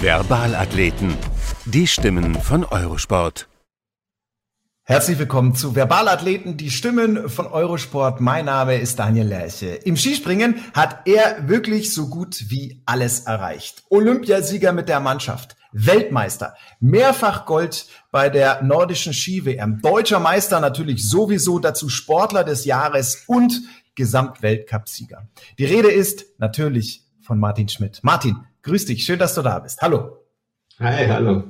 Verbalathleten, die Stimmen von Eurosport. Herzlich willkommen zu Verbalathleten, die Stimmen von Eurosport. Mein Name ist Daniel Lerche. Im Skispringen hat er wirklich so gut wie alles erreicht. Olympiasieger mit der Mannschaft, Weltmeister, mehrfach Gold bei der nordischen Ski-WM, deutscher Meister natürlich sowieso, dazu Sportler des Jahres und Gesamtweltcupsieger. Die Rede ist natürlich von Martin Schmidt. Martin, grüß dich, schön, dass du da bist. Hallo. Hi, hallo.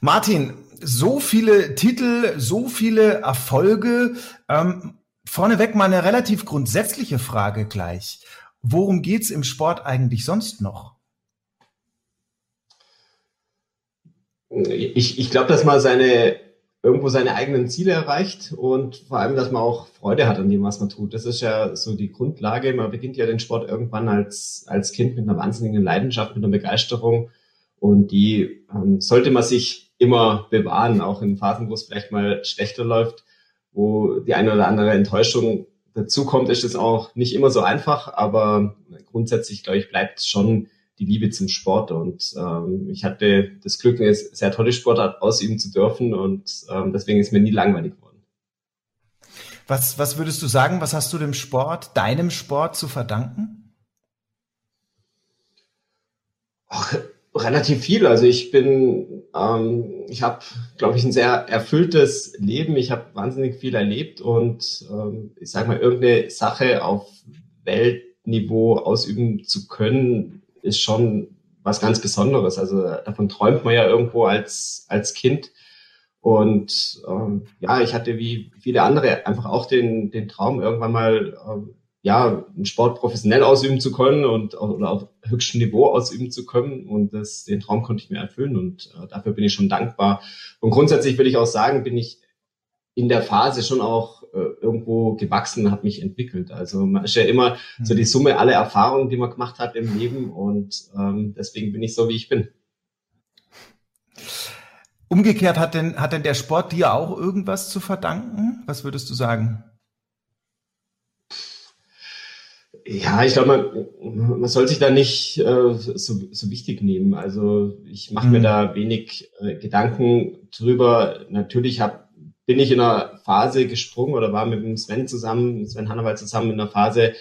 Martin, so viele Titel, so viele Erfolge. Ähm, vorneweg mal eine relativ grundsätzliche Frage gleich. Worum geht's im Sport eigentlich sonst noch? Ich, ich glaube, dass man seine irgendwo seine eigenen Ziele erreicht und vor allem, dass man auch Freude hat an dem, was man tut. Das ist ja so die Grundlage. Man beginnt ja den Sport irgendwann als, als Kind mit einer wahnsinnigen Leidenschaft, mit einer Begeisterung und die ähm, sollte man sich immer bewahren, auch in Phasen, wo es vielleicht mal schlechter läuft, wo die eine oder andere Enttäuschung dazu kommt, ist es auch nicht immer so einfach, aber grundsätzlich, glaube ich, bleibt schon die Liebe zum Sport. Und ähm, ich hatte das Glück, eine sehr tolle Sportart ausüben zu dürfen und ähm, deswegen ist mir nie langweilig geworden. Was, was würdest du sagen, was hast du dem Sport, deinem Sport zu verdanken? Ach, relativ viel. Also ich bin, ähm, ich habe, glaube ich, ein sehr erfülltes Leben. Ich habe wahnsinnig viel erlebt und ähm, ich sage mal, irgendeine Sache auf Weltniveau ausüben zu können, ist schon was ganz Besonderes. Also davon träumt man ja irgendwo als, als Kind. Und ähm, ja, ich hatte wie viele andere einfach auch den, den Traum, irgendwann mal ähm, ja, einen Sport professionell ausüben zu können und oder auf höchstem Niveau ausüben zu können. Und das, den Traum konnte ich mir erfüllen und äh, dafür bin ich schon dankbar. Und grundsätzlich will ich auch sagen, bin ich in der Phase schon auch irgendwo gewachsen, hat mich entwickelt. Also man ist ja immer mhm. so die Summe aller Erfahrungen, die man gemacht hat im Leben und ähm, deswegen bin ich so, wie ich bin. Umgekehrt hat denn, hat denn der Sport dir auch irgendwas zu verdanken? Was würdest du sagen? Ja, ich glaube, man, man soll sich da nicht äh, so, so wichtig nehmen. Also ich mache mhm. mir da wenig äh, Gedanken drüber. Natürlich hab, bin ich in einer Phase gesprungen oder war mit dem Sven zusammen, Sven Hannawald zusammen in einer Phase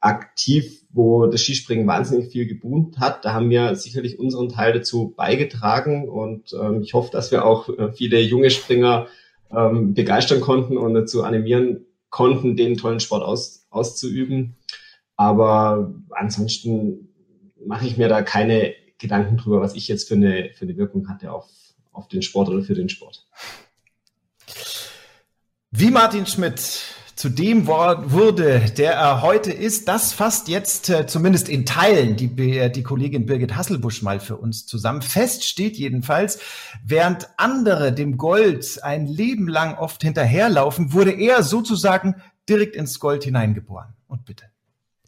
aktiv, wo das Skispringen wahnsinnig viel geboomt hat. Da haben wir sicherlich unseren Teil dazu beigetragen und ähm, ich hoffe, dass wir auch äh, viele junge Springer ähm, begeistern konnten und dazu animieren konnten, den tollen Sport aus, auszuüben. Aber ansonsten mache ich mir da keine Gedanken drüber, was ich jetzt für eine, für eine Wirkung hatte auf, auf den Sport oder für den Sport. Wie Martin Schmidt zu dem wurde, der er heute ist, das fasst jetzt äh, zumindest in Teilen die, die Kollegin Birgit Hasselbusch mal für uns zusammen. Fest steht jedenfalls, während andere dem Gold ein Leben lang oft hinterherlaufen, wurde er sozusagen direkt ins Gold hineingeboren. Und bitte.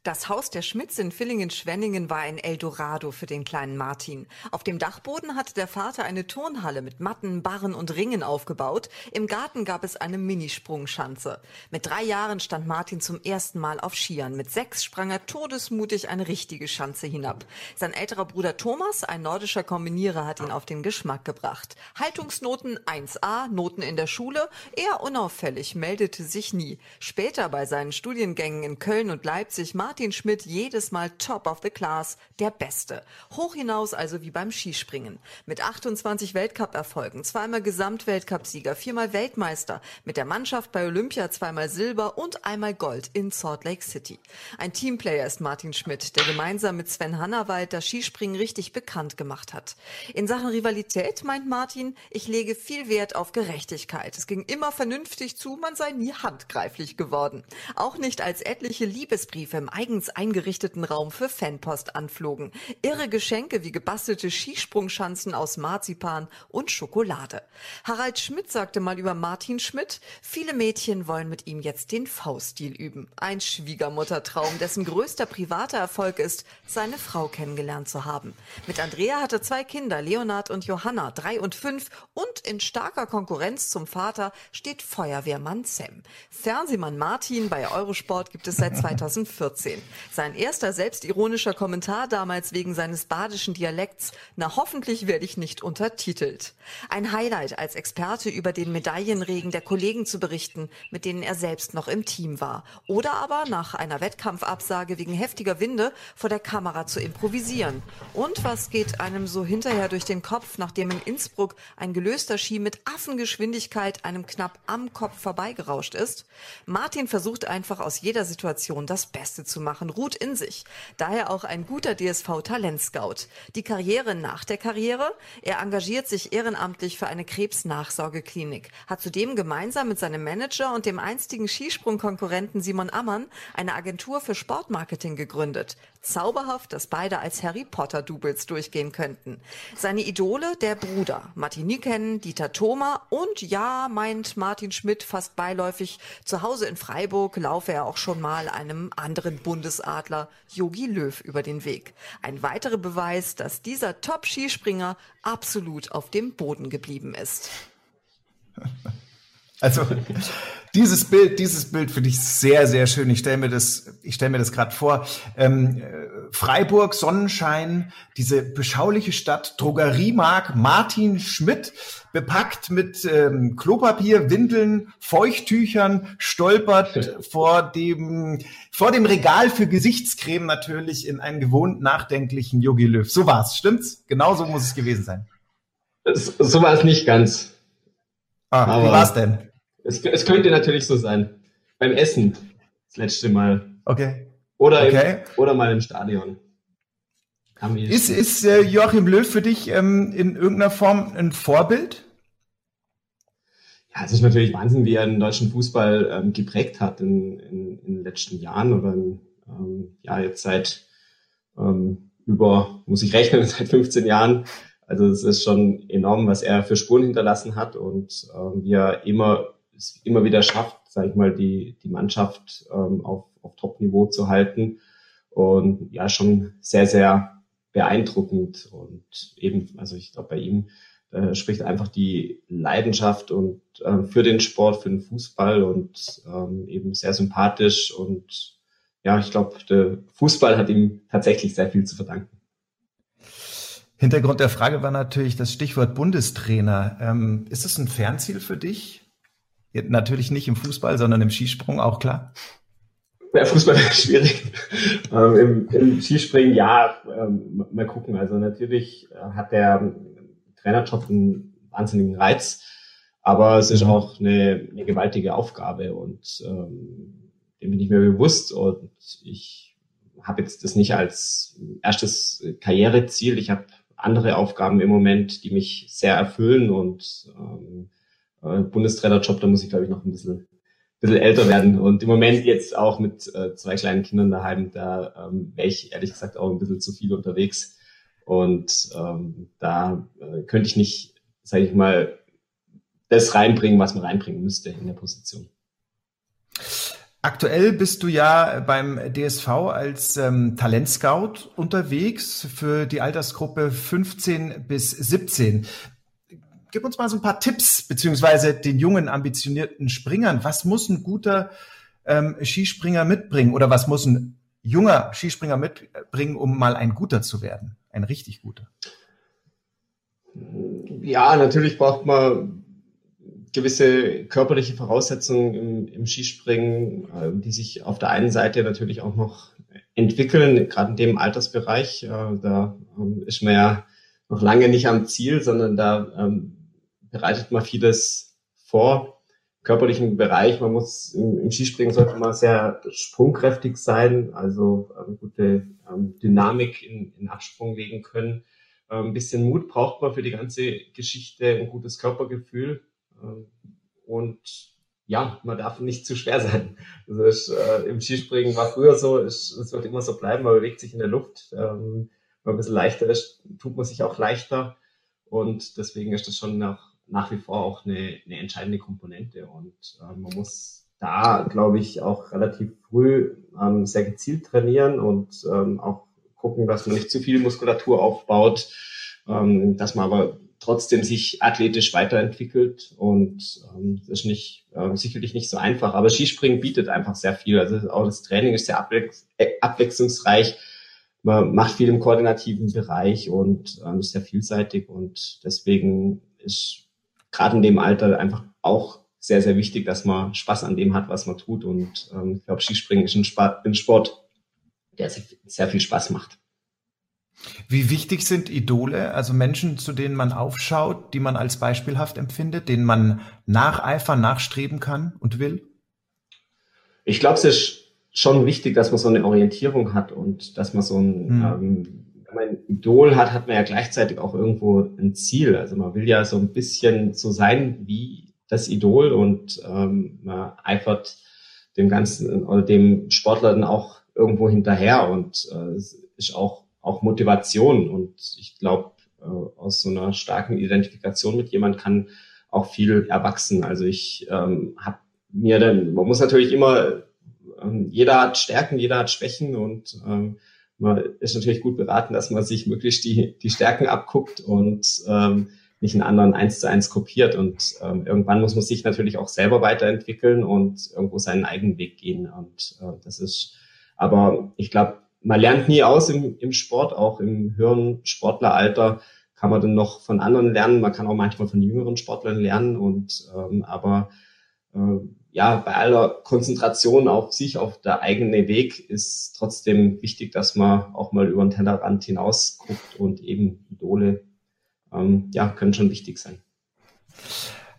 Das Haus der Schmidts in Villingen-Schwenningen war ein Eldorado für den kleinen Martin. Auf dem Dachboden hatte der Vater eine Turnhalle mit Matten, Barren und Ringen aufgebaut. Im Garten gab es eine Minisprungschanze. Mit drei Jahren stand Martin zum ersten Mal auf Skiern. Mit sechs sprang er todesmutig eine richtige Schanze hinab. Sein älterer Bruder Thomas, ein nordischer Kombinierer, hat ihn auf den Geschmack gebracht. Haltungsnoten 1a, Noten in der Schule, eher unauffällig, meldete sich nie. Später bei seinen Studiengängen in Köln und Leipzig Martin Schmidt jedes Mal top of the class, der Beste. Hoch hinaus also wie beim Skispringen. Mit 28 Weltcup-Erfolgen, zweimal Gesamtweltcupsieger, viermal Weltmeister, mit der Mannschaft bei Olympia zweimal Silber und einmal Gold in Salt Lake City. Ein Teamplayer ist Martin Schmidt, der gemeinsam mit Sven Hannawald das Skispringen richtig bekannt gemacht hat. In Sachen Rivalität meint Martin, ich lege viel Wert auf Gerechtigkeit. Es ging immer vernünftig zu, man sei nie handgreiflich geworden. Auch nicht als etliche Liebesbriefe im eigens eingerichteten Raum für Fanpost anflogen. Irre Geschenke wie gebastelte Skisprungschanzen aus Marzipan und Schokolade. Harald Schmidt sagte mal über Martin Schmidt, viele Mädchen wollen mit ihm jetzt den V-Stil üben. Ein Schwiegermuttertraum, dessen größter privater Erfolg ist, seine Frau kennengelernt zu haben. Mit Andrea hat er zwei Kinder, Leonard und Johanna, drei und fünf und in starker Konkurrenz zum Vater steht Feuerwehrmann Sam. Fernsehmann Martin bei Eurosport gibt es seit 2014. Sein erster selbstironischer Kommentar damals wegen seines badischen Dialekts, na hoffentlich werde ich nicht untertitelt. Ein Highlight als Experte über den Medaillenregen der Kollegen zu berichten, mit denen er selbst noch im Team war. Oder aber nach einer Wettkampfabsage wegen heftiger Winde vor der Kamera zu improvisieren. Und was geht einem so hinterher durch den Kopf, nachdem in Innsbruck ein gelöster Ski mit Affengeschwindigkeit einem knapp am Kopf vorbeigerauscht ist? Martin versucht einfach aus jeder Situation das Beste zu machen, ruht in sich. Daher auch ein guter DSV-Talentscout. Die Karriere nach der Karriere? Er engagiert sich ehrenamtlich für eine Krebsnachsorgeklinik, hat zudem gemeinsam mit seinem Manager und dem einstigen Skisprungkonkurrenten Simon Ammann eine Agentur für Sportmarketing gegründet. Zauberhaft, dass beide als Harry Potter-Doubles durchgehen könnten. Seine Idole, der Bruder. Martin Niken, Dieter Thoma und ja, meint Martin Schmidt fast beiläufig, zu Hause in Freiburg laufe er auch schon mal einem anderen Bundesadler, Yogi Löw, über den Weg. Ein weiterer Beweis, dass dieser Top-Skispringer absolut auf dem Boden geblieben ist. Also dieses Bild, dieses Bild finde ich sehr, sehr schön. Ich stelle mir das, ich stelle mir das gerade vor. Ähm, Freiburg, Sonnenschein, diese beschauliche Stadt, Drogeriemark, Martin Schmidt, bepackt mit ähm, Klopapier, Windeln, Feuchttüchern, stolpert vor dem vor dem Regal für Gesichtscreme natürlich in einen gewohnt nachdenklichen Yogi Löw. So war's, stimmt's? Genau so muss es gewesen sein. So war es nicht ganz. Ah, Aber wie war's denn? Es, es könnte natürlich so sein. Beim Essen, das letzte Mal. Okay. Oder, okay. Im, oder mal im Stadion. Ist, ist äh, Joachim Löw für dich ähm, in irgendeiner Form ein Vorbild? Ja, es ist natürlich Wahnsinn, wie er den deutschen Fußball ähm, geprägt hat in, in, in, den letzten Jahren oder in, ähm, ja jetzt seit ähm, über, muss ich rechnen, seit 15 Jahren. Also es ist schon enorm, was er für Spuren hinterlassen hat und ähm, wie er immer es immer wieder schafft, sage ich mal, die, die Mannschaft ähm, auf, auf Top-Niveau zu halten. Und ja, schon sehr, sehr beeindruckend. Und eben, also ich glaube, bei ihm äh, spricht einfach die Leidenschaft und äh, für den Sport, für den Fußball und ähm, eben sehr sympathisch. Und ja, ich glaube, der Fußball hat ihm tatsächlich sehr viel zu verdanken. Hintergrund der Frage war natürlich das Stichwort Bundestrainer. Ähm, ist es ein Fernziel für dich? Natürlich nicht im Fußball, sondern im Skisprung auch klar. Ja, Fußball ist schwierig. ähm, im, im, Skispringen, ja, ähm, mal gucken. Also natürlich äh, hat der Trainerjob einen wahnsinnigen Reiz, aber es ist auch eine, eine gewaltige Aufgabe und ähm, dem bin ich mir bewusst und ich habe jetzt das nicht als erstes Karriereziel. Ich habe andere Aufgaben im Moment, die mich sehr erfüllen und ähm, äh, Bundestrainerjob, da muss ich, glaube ich, noch ein bisschen, bisschen älter werden. Und im Moment jetzt auch mit äh, zwei kleinen Kindern daheim, da ähm, wäre ich ehrlich gesagt auch ein bisschen zu viel unterwegs. Und ähm, da äh, könnte ich nicht, sage ich mal, das reinbringen, was man reinbringen müsste in der Position. Aktuell bist du ja beim DSV als ähm, Talentscout unterwegs für die Altersgruppe 15 bis 17 gib uns mal so ein paar Tipps, beziehungsweise den jungen, ambitionierten Springern. Was muss ein guter ähm, Skispringer mitbringen oder was muss ein junger Skispringer mitbringen, um mal ein guter zu werden? Ein richtig guter. Ja, natürlich braucht man gewisse körperliche Voraussetzungen im, im Skispringen, äh, die sich auf der einen Seite natürlich auch noch entwickeln, gerade in dem Altersbereich. Äh, da ähm, ist man ja noch lange nicht am Ziel, sondern da ähm, bereitet man vieles vor. Körperlichen Bereich, man muss im, im Skispringen sollte man sehr sprungkräftig sein, also ähm, gute ähm, Dynamik in, in Absprung legen können. Ähm, ein bisschen Mut braucht man für die ganze Geschichte, ein gutes Körpergefühl. Ähm, und ja, man darf nicht zu schwer sein. Also ich, äh, im Skispringen war früher so, es wird immer so bleiben, man bewegt sich in der Luft. Ähm, wenn man ein bisschen leichter ist, tut man sich auch leichter. Und deswegen ist das schon nach, nach wie vor auch eine, eine entscheidende Komponente. Und äh, man muss da, glaube ich, auch relativ früh ähm, sehr gezielt trainieren und ähm, auch gucken, dass man nicht zu viel Muskulatur aufbaut, ähm, dass man aber trotzdem sich athletisch weiterentwickelt und ähm, das ist nicht äh, sicherlich nicht so einfach. Aber Skispringen bietet einfach sehr viel. Also auch das Training ist sehr abwech äh, abwechslungsreich. Man macht viel im koordinativen Bereich und ähm, ist sehr vielseitig und deswegen ist gerade in dem Alter einfach auch sehr, sehr wichtig, dass man Spaß an dem hat, was man tut. Und ähm, ich glaube, Skispringen ist ein, Sport, ein Sport, der sehr viel Spaß macht. Wie wichtig sind Idole, also Menschen, zu denen man aufschaut, die man als beispielhaft empfindet, denen man nacheifern, nachstreben kann und will? Ich glaube, es ist schon wichtig, dass man so eine Orientierung hat und dass man so ein, hm. ähm, Idol hat, hat man ja gleichzeitig auch irgendwo ein Ziel. Also man will ja so ein bisschen so sein wie das Idol und ähm, man eifert dem ganzen oder dem Sportler dann auch irgendwo hinterher und äh, ist auch auch Motivation. Und ich glaube, äh, aus so einer starken Identifikation mit jemand kann auch viel erwachsen. Also ich ähm, habe mir dann, man muss natürlich immer, ähm, jeder hat Stärken, jeder hat Schwächen und ähm, man ist natürlich gut beraten, dass man sich möglichst die, die Stärken abguckt und ähm, nicht einen anderen eins zu eins kopiert. Und ähm, irgendwann muss man sich natürlich auch selber weiterentwickeln und irgendwo seinen eigenen Weg gehen. Und äh, das ist, aber ich glaube, man lernt nie aus im, im Sport, auch im höheren Sportleralter kann man dann noch von anderen lernen. Man kann auch manchmal von jüngeren Sportlern lernen und ähm, aber äh, ja, bei aller Konzentration auf sich, auf der eigene Weg ist trotzdem wichtig, dass man auch mal über den Tellerrand hinaus guckt und eben Idole ähm, ja, können schon wichtig sein.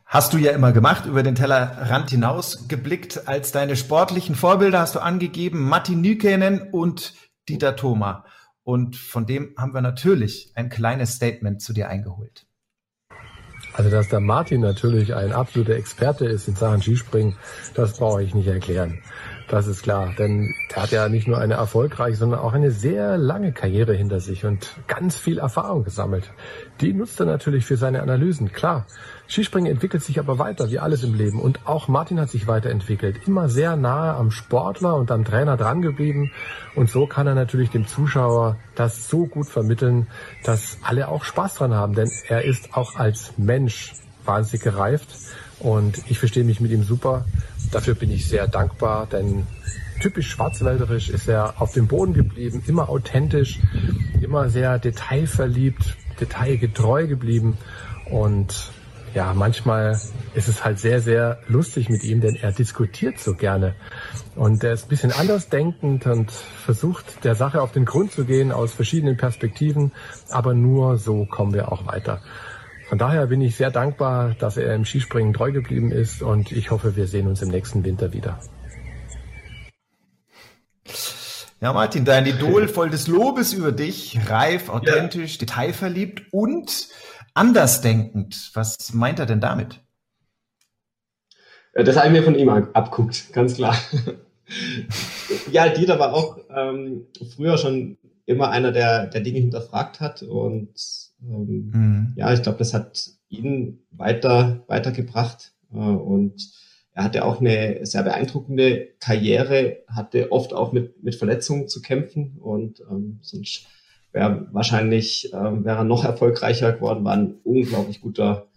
Hast du ja immer gemacht, über den Tellerrand hinaus geblickt. Als deine sportlichen Vorbilder hast du angegeben Matti Nykänen und Dieter Thoma. Und von dem haben wir natürlich ein kleines Statement zu dir eingeholt. Also, dass der Martin natürlich ein absoluter Experte ist in Sachen Skispringen, das brauche ich nicht erklären. Das ist klar, denn er hat ja nicht nur eine erfolgreiche, sondern auch eine sehr lange Karriere hinter sich und ganz viel Erfahrung gesammelt. Die nutzt er natürlich für seine Analysen, klar. Skispringen entwickelt sich aber weiter, wie alles im Leben. Und auch Martin hat sich weiterentwickelt. Immer sehr nahe am Sportler und am Trainer dran geblieben. Und so kann er natürlich dem Zuschauer das so gut vermitteln, dass alle auch Spaß dran haben. Denn er ist auch als Mensch wahnsinnig gereift. Und ich verstehe mich mit ihm super. Dafür bin ich sehr dankbar, denn typisch schwarzwälderisch ist er auf dem Boden geblieben, immer authentisch, immer sehr detailverliebt, detailgetreu geblieben. Und ja, manchmal ist es halt sehr, sehr lustig mit ihm, denn er diskutiert so gerne. Und er ist ein bisschen anders denkend und versucht der Sache auf den Grund zu gehen aus verschiedenen Perspektiven. Aber nur so kommen wir auch weiter. Von daher bin ich sehr dankbar, dass er im Skispringen treu geblieben ist und ich hoffe, wir sehen uns im nächsten Winter wieder. Ja, Martin, dein Idol voll des Lobes über dich, reif, authentisch, ja. detailverliebt und andersdenkend. Was meint er denn damit? Das habe ich mir von ihm abguckt, ganz klar. ja, Dieter war auch ähm, früher schon immer einer, der, der Dinge hinterfragt hat und ähm, mhm. ja, ich glaube, das hat ihn weiter weitergebracht äh, und er hatte auch eine sehr beeindruckende Karriere, hatte oft auch mit, mit Verletzungen zu kämpfen und ähm, sonst wäre wahrscheinlich, ähm, wäre noch erfolgreicher geworden, war ein unglaublich guter,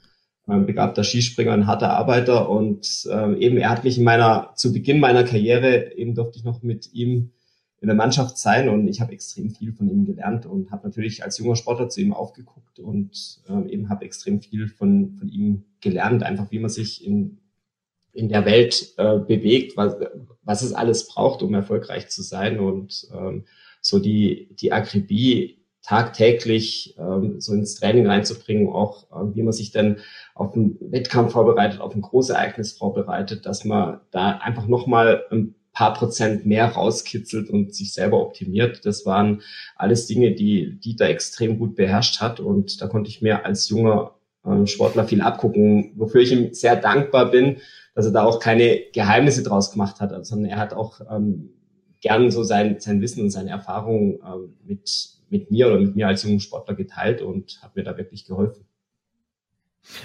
ähm, begabter Skispringer, ein harter Arbeiter. Und ähm, eben er hat mich in meiner, zu Beginn meiner Karriere, eben durfte ich noch mit ihm in der Mannschaft sein und ich habe extrem viel von ihm gelernt und habe natürlich als junger Sportler zu ihm aufgeguckt und äh, eben habe extrem viel von, von ihm gelernt, einfach wie man sich in, in der Welt äh, bewegt, was, was es alles braucht, um erfolgreich zu sein. Und ähm, so die, die Akribie tagtäglich ähm, so ins Training reinzubringen, auch äh, wie man sich dann auf einen Wettkampf vorbereitet, auf ein Großereignis vorbereitet, dass man da einfach nochmal ein paar Prozent mehr rauskitzelt und sich selber optimiert. Das waren alles Dinge, die Dieter extrem gut beherrscht hat und da konnte ich mir als junger äh, Sportler viel abgucken, wofür ich ihm sehr dankbar bin, dass er da auch keine Geheimnisse draus gemacht hat, sondern er hat auch ähm, gern so sein, sein Wissen und seine Erfahrungen ähm, mit, mit mir oder mit mir als jungen Sportler geteilt und hat mir da wirklich geholfen.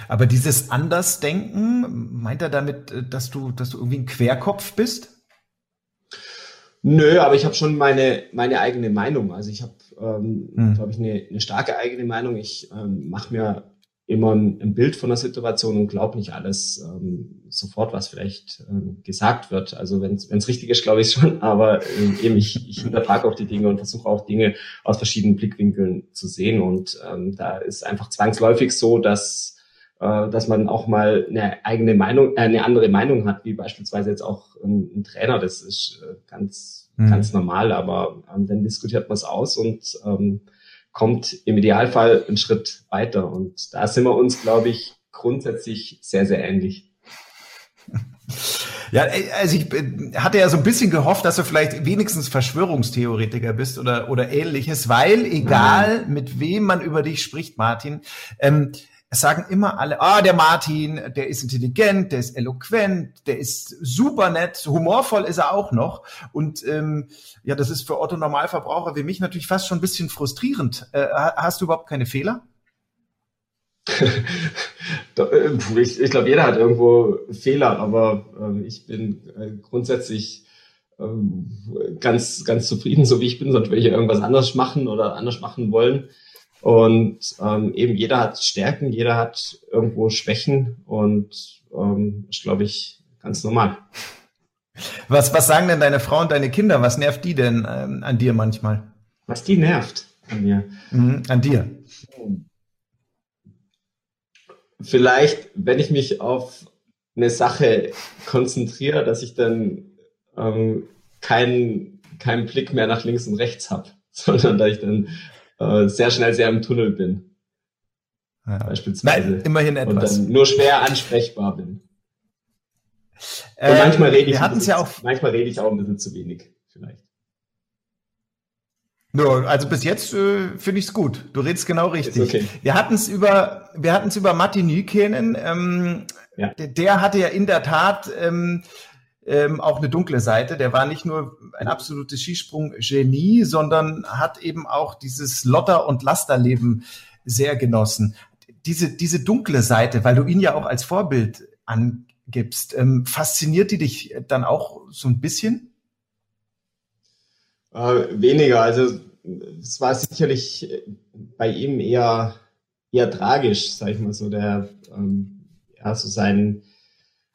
Aber dieses Andersdenken, meint er damit, äh, dass du, dass du irgendwie ein Querkopf bist? Nö, aber ich habe schon meine, meine eigene Meinung. Also ich habe, ähm, hm. glaube ich, eine, eine starke eigene Meinung. Ich ähm, mache mir immer ein, Bild von der Situation und glaube nicht alles ähm, sofort, was vielleicht ähm, gesagt wird. Also wenn es richtig ist, glaube ich schon, aber ähm, eben ich, ich hinterfrage auch die Dinge und versuche auch Dinge aus verschiedenen Blickwinkeln zu sehen. Und ähm, da ist einfach zwangsläufig so, dass äh, dass man auch mal eine eigene Meinung, äh, eine andere Meinung hat, wie beispielsweise jetzt auch ein, ein Trainer. Das ist äh, ganz mhm. ganz normal, aber ähm, dann diskutiert man es aus und ähm, kommt im Idealfall einen Schritt weiter. Und da sind wir uns, glaube ich, grundsätzlich sehr, sehr ähnlich. Ja, also ich hatte ja so ein bisschen gehofft, dass du vielleicht wenigstens Verschwörungstheoretiker bist oder, oder ähnliches, weil egal mit wem man über dich spricht, Martin, ähm, es sagen immer alle, ah, der Martin, der ist intelligent, der ist eloquent, der ist super nett, humorvoll ist er auch noch. Und ähm, ja, das ist für Otto Normalverbraucher wie mich natürlich fast schon ein bisschen frustrierend. Äh, hast du überhaupt keine Fehler? Äh, ich, ich glaube, jeder hat irgendwo Fehler, aber äh, ich bin äh, grundsätzlich ähm, ganz, ganz zufrieden, so wie ich bin, sonst würde ich irgendwas anders machen oder anders machen wollen. Und ähm, eben jeder hat Stärken, jeder hat irgendwo Schwächen und ähm, ist, glaube ich, ganz normal. Was, was sagen denn deine Frau und deine Kinder? Was nervt die denn ähm, an dir manchmal? Was die nervt an mir? Mhm, an dir. Vielleicht, wenn ich mich auf eine Sache konzentriere, dass ich dann ähm, keinen keinen Blick mehr nach links und rechts habe, sondern dass ich dann äh, sehr schnell sehr im Tunnel bin. Ja. Beispielsweise. Nein, immerhin etwas. Und dann nur schwer ansprechbar bin. Äh, manchmal rede ich, ja auch manchmal rede ich auch ein bisschen zu wenig, vielleicht. No, also bis jetzt äh, finde ich es gut. Du redest genau richtig. Okay. Wir hatten es über, wir hatten es über Martin Nykenen. Ähm, ja. der, der, hatte ja in der Tat ähm, ähm, auch eine dunkle Seite. Der war nicht nur ein absolutes Skisprung-Genie, sondern hat eben auch dieses Lotter- und Lasterleben sehr genossen. Diese, diese dunkle Seite, weil du ihn ja auch als Vorbild angibst, ähm, fasziniert die dich dann auch so ein bisschen? Äh, weniger. Also es war sicherlich bei ihm eher, eher tragisch, sag ich mal so, der ähm, ja, so sein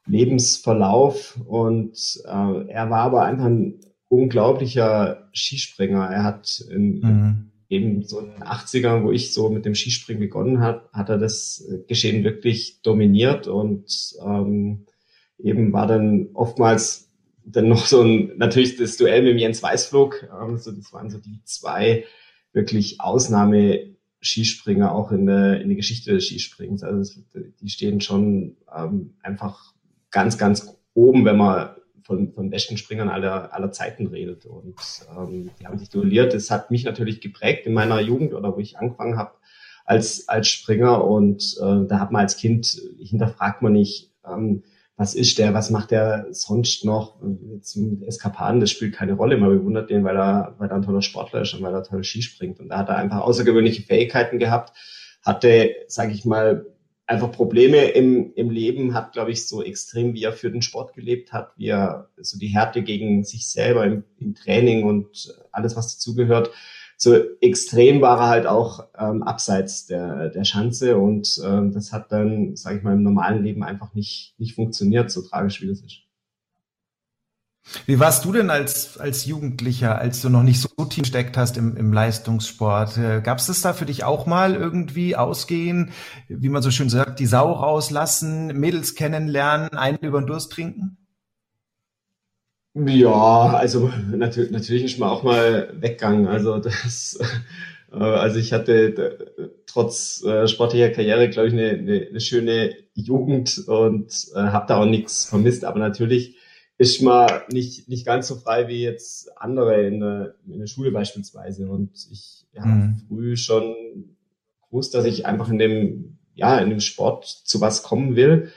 Lebensverlauf und äh, er war aber einfach ein unglaublicher Skispringer. Er hat in, mhm. eben so in den 80ern, wo ich so mit dem Skispringen begonnen hat, hat er das Geschehen wirklich dominiert und ähm, eben war dann oftmals dann noch so ein, natürlich das Duell mit Jens Weißflug, ähm, so, das waren so die zwei wirklich Ausnahme Skispringer auch in der, in der Geschichte des Skisprings. Also die stehen schon ähm, einfach ganz, ganz oben, wenn man von, von besten Springern aller, aller Zeiten redet. Und ähm, die haben sich duelliert. Das hat mich natürlich geprägt in meiner Jugend oder wo ich angefangen habe als, als Springer. Und äh, da hat man als Kind, hinterfragt man nicht, ähm, was ist der, was macht der sonst noch jetzt mit Eskapaden, das spielt keine Rolle. Man bewundert den, weil er, weil er ein toller Sportler ist und weil er toll Ski springt. Und da hat er einfach außergewöhnliche Fähigkeiten gehabt, hatte, sage ich mal, einfach Probleme im, im Leben, hat, glaube ich, so extrem, wie er für den Sport gelebt hat, wie er so die Härte gegen sich selber im, im Training und alles, was dazugehört. So extrem war er halt auch ähm, abseits der, der Schanze und ähm, das hat dann, sage ich mal, im normalen Leben einfach nicht, nicht funktioniert, so tragisch wie das ist. Wie warst du denn als, als Jugendlicher, als du noch nicht so tief steckt hast im, im Leistungssport? Äh, Gab es das da für dich auch mal irgendwie ausgehen, wie man so schön sagt, die Sau rauslassen, Mädels kennenlernen, einen über den Durst trinken? Ja, also natürlich, natürlich ist man auch mal weggegangen. Also das, äh, also ich hatte trotz äh, sportlicher Karriere, glaube ich, eine, eine, eine schöne Jugend und äh, habe da auch nichts vermisst. Aber natürlich ist man nicht, nicht ganz so frei wie jetzt andere in der, in der Schule beispielsweise. Und ich habe mhm. früh schon gewusst, dass ich einfach in dem, ja, in dem Sport zu was kommen will.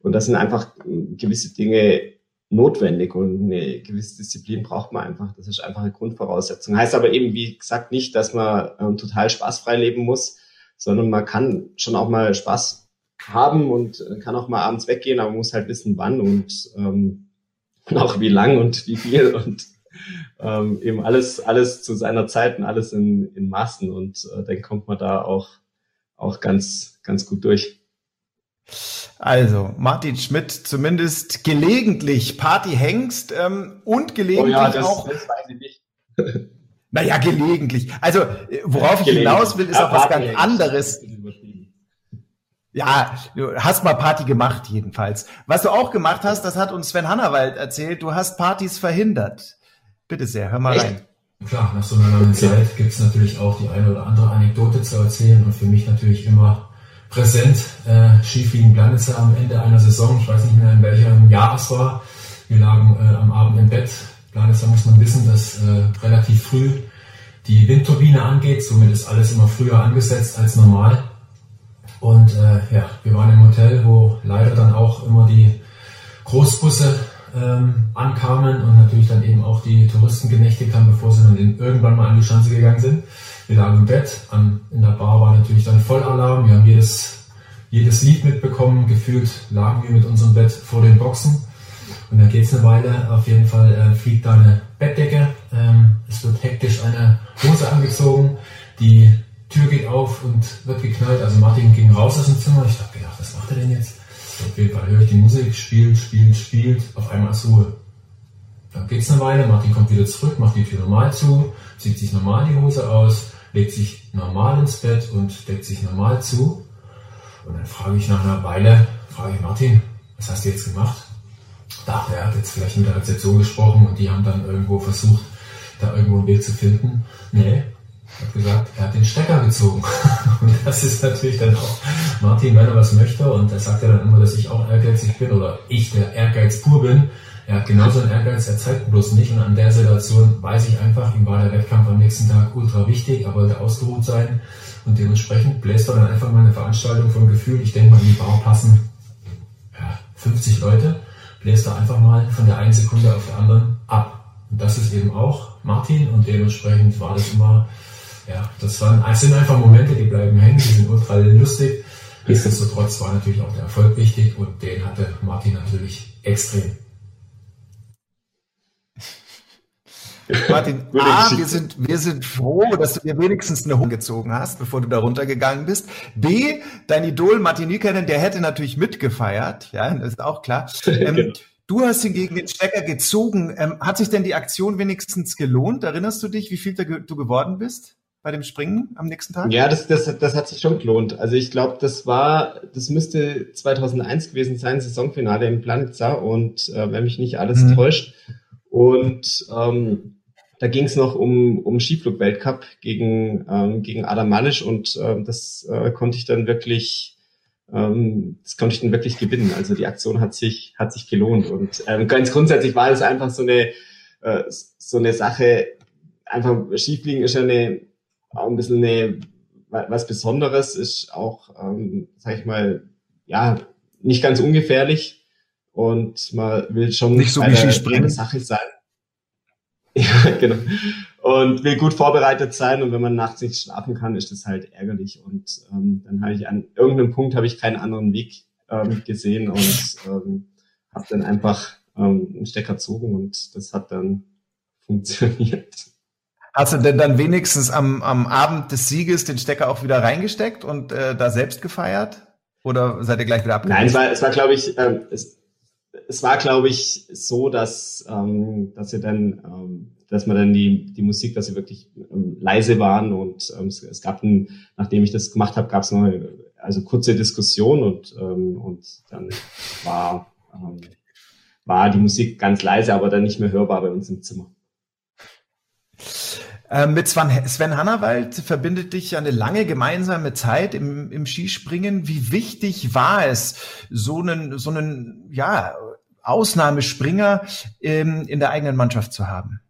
Und das sind einfach gewisse Dinge notwendig und eine gewisse Disziplin braucht man einfach. Das ist einfach eine Grundvoraussetzung. Heißt aber eben, wie gesagt, nicht, dass man ähm, total spaßfrei leben muss, sondern man kann schon auch mal Spaß haben und kann auch mal abends weggehen, aber man muss halt wissen, wann und ähm, und auch wie lang und wie viel und ähm, eben alles, alles zu seiner Zeit und alles in, in Maßen und äh, dann kommt man da auch, auch ganz, ganz gut durch. Also, Martin Schmidt zumindest gelegentlich Partyhengst ähm, und gelegentlich oh ja, das, auch. Das weiß ich nicht. naja, gelegentlich. Also, worauf ich hinaus will, ist ja, auch was ganz anderes. Ja, du hast mal Party gemacht jedenfalls. Was du auch gemacht hast, das hat uns Sven Hannawald erzählt, du hast Partys verhindert. Bitte sehr, hör mal Echt? rein. Klar, nach so einer langen Zeit gibt es natürlich auch die eine oder andere Anekdote zu erzählen und für mich natürlich immer präsent. Äh, Skifliegen Planitzer am Ende einer Saison, ich weiß nicht mehr in welchem Jahr es war. Wir lagen äh, am Abend im Bett. Planitzer muss man wissen, dass äh, relativ früh die Windturbine angeht, somit ist alles immer früher angesetzt als normal. Und äh, ja, wir waren im Hotel, wo leider dann auch immer die Großbusse ähm, ankamen und natürlich dann eben auch die Touristen genächtigt haben, bevor sie dann irgendwann mal an die Schanze gegangen sind. Wir lagen im Bett, an, in der Bar war natürlich dann Vollalarm, wir haben jedes, jedes Lied mitbekommen, gefühlt lagen wir mit unserem Bett vor den Boxen. Und dann geht es eine Weile, auf jeden Fall äh, fliegt da eine Bettdecke, ähm, es wird hektisch eine Hose angezogen, die Tür geht auf und wird geknallt. Also Martin ging raus aus dem Zimmer. Ich habe gedacht, was macht er denn jetzt? Auf jeden Fall höre ich die Musik, spielt, spielt, spielt. Auf einmal ist Ruhe. Dann geht es eine Weile, Martin kommt wieder zurück, macht die Tür normal zu, zieht sich normal die Hose aus, legt sich normal ins Bett und deckt sich normal zu. Und dann frage ich nach einer Weile, frage ich Martin, was hast du jetzt gemacht? Dachte, er hat jetzt vielleicht mit der Rezeption gesprochen und die haben dann irgendwo versucht, da irgendwo einen Weg zu finden. Nee, hat gesagt, er hat den Stecker gezogen. Und das ist natürlich dann auch Martin, wenn er was möchte, und er sagt ja dann immer, dass ich auch ehrgeizig bin oder ich der Ehrgeiz pur bin. Er hat genauso einen Ehrgeiz, er zeigt bloß nicht. Und an der Situation weiß ich einfach, ihm war der Wettkampf am nächsten Tag ultra wichtig, er wollte ausgeruht sein. Und dementsprechend bläst er dann einfach mal eine Veranstaltung vom Gefühl, ich denke mal, in die Bar passen ja, 50 Leute, bläst er einfach mal von der einen Sekunde auf die anderen ab. Und das ist eben auch Martin und dementsprechend war das immer ja, das waren, sind einfach Momente, die bleiben hängen, die sind ultra lustig. Nichtsdestotrotz war natürlich auch der Erfolg wichtig und den hatte Martin natürlich extrem. Martin, A, wir sind, wir sind froh, dass du dir wenigstens eine Hose gezogen hast, bevor du da runtergegangen bist. B, dein Idol Martin Nykänen, der hätte natürlich mitgefeiert, ja, das ist auch klar. Ähm, genau. Du hast hingegen den Stecker gezogen. Ähm, hat sich denn die Aktion wenigstens gelohnt? Erinnerst du dich, wie viel du geworden bist? Bei dem Springen am nächsten Tag? Ja, das, das, das hat sich schon gelohnt. Also ich glaube, das war, das müsste 2001 gewesen sein, Saisonfinale im Planitza und äh, wenn mich nicht alles mhm. täuscht. Und ähm, da ging es noch um, um Skiflug-Weltcup gegen, ähm, gegen Adam Malisch und äh, das äh, konnte ich dann wirklich, ähm, das konnte ich dann wirklich gewinnen. Also die Aktion hat sich, hat sich gelohnt. Und ähm, ganz grundsätzlich war es einfach so eine, äh, so eine Sache, einfach Skifliegen ist ja eine auch ein bisschen eine, was Besonderes, ist auch, ähm, sag ich mal, ja, nicht ganz ungefährlich und man will schon nicht so wie Skispringen Sache sein. Ja, genau. Und will gut vorbereitet sein und wenn man nachts nicht schlafen kann, ist das halt ärgerlich. Und ähm, dann habe ich an irgendeinem Punkt habe ich keinen anderen Weg ähm, gesehen und ähm, habe dann einfach ähm, einen Stecker gezogen und das hat dann funktioniert. Hast du denn dann wenigstens am, am Abend des Sieges den Stecker auch wieder reingesteckt und äh, da selbst gefeiert? Oder seid ihr gleich wieder abgegangen? Nein, es war, es war glaube ich, ähm, es, es war, glaube ich, so, dass, ähm, dass sie dann, ähm, dass man dann die, die Musik, dass sie wirklich ähm, leise waren und ähm, es, es gab ein, nachdem ich das gemacht habe, gab es noch eine also kurze Diskussion und, ähm, und dann war, ähm, war die Musik ganz leise, aber dann nicht mehr hörbar bei uns im Zimmer. Ähm, mit Sven, Hannawald verbindet dich eine lange gemeinsame Zeit im, im Skispringen. Wie wichtig war es, so einen, so einen ja, Ausnahmespringer ähm, in der eigenen Mannschaft zu haben?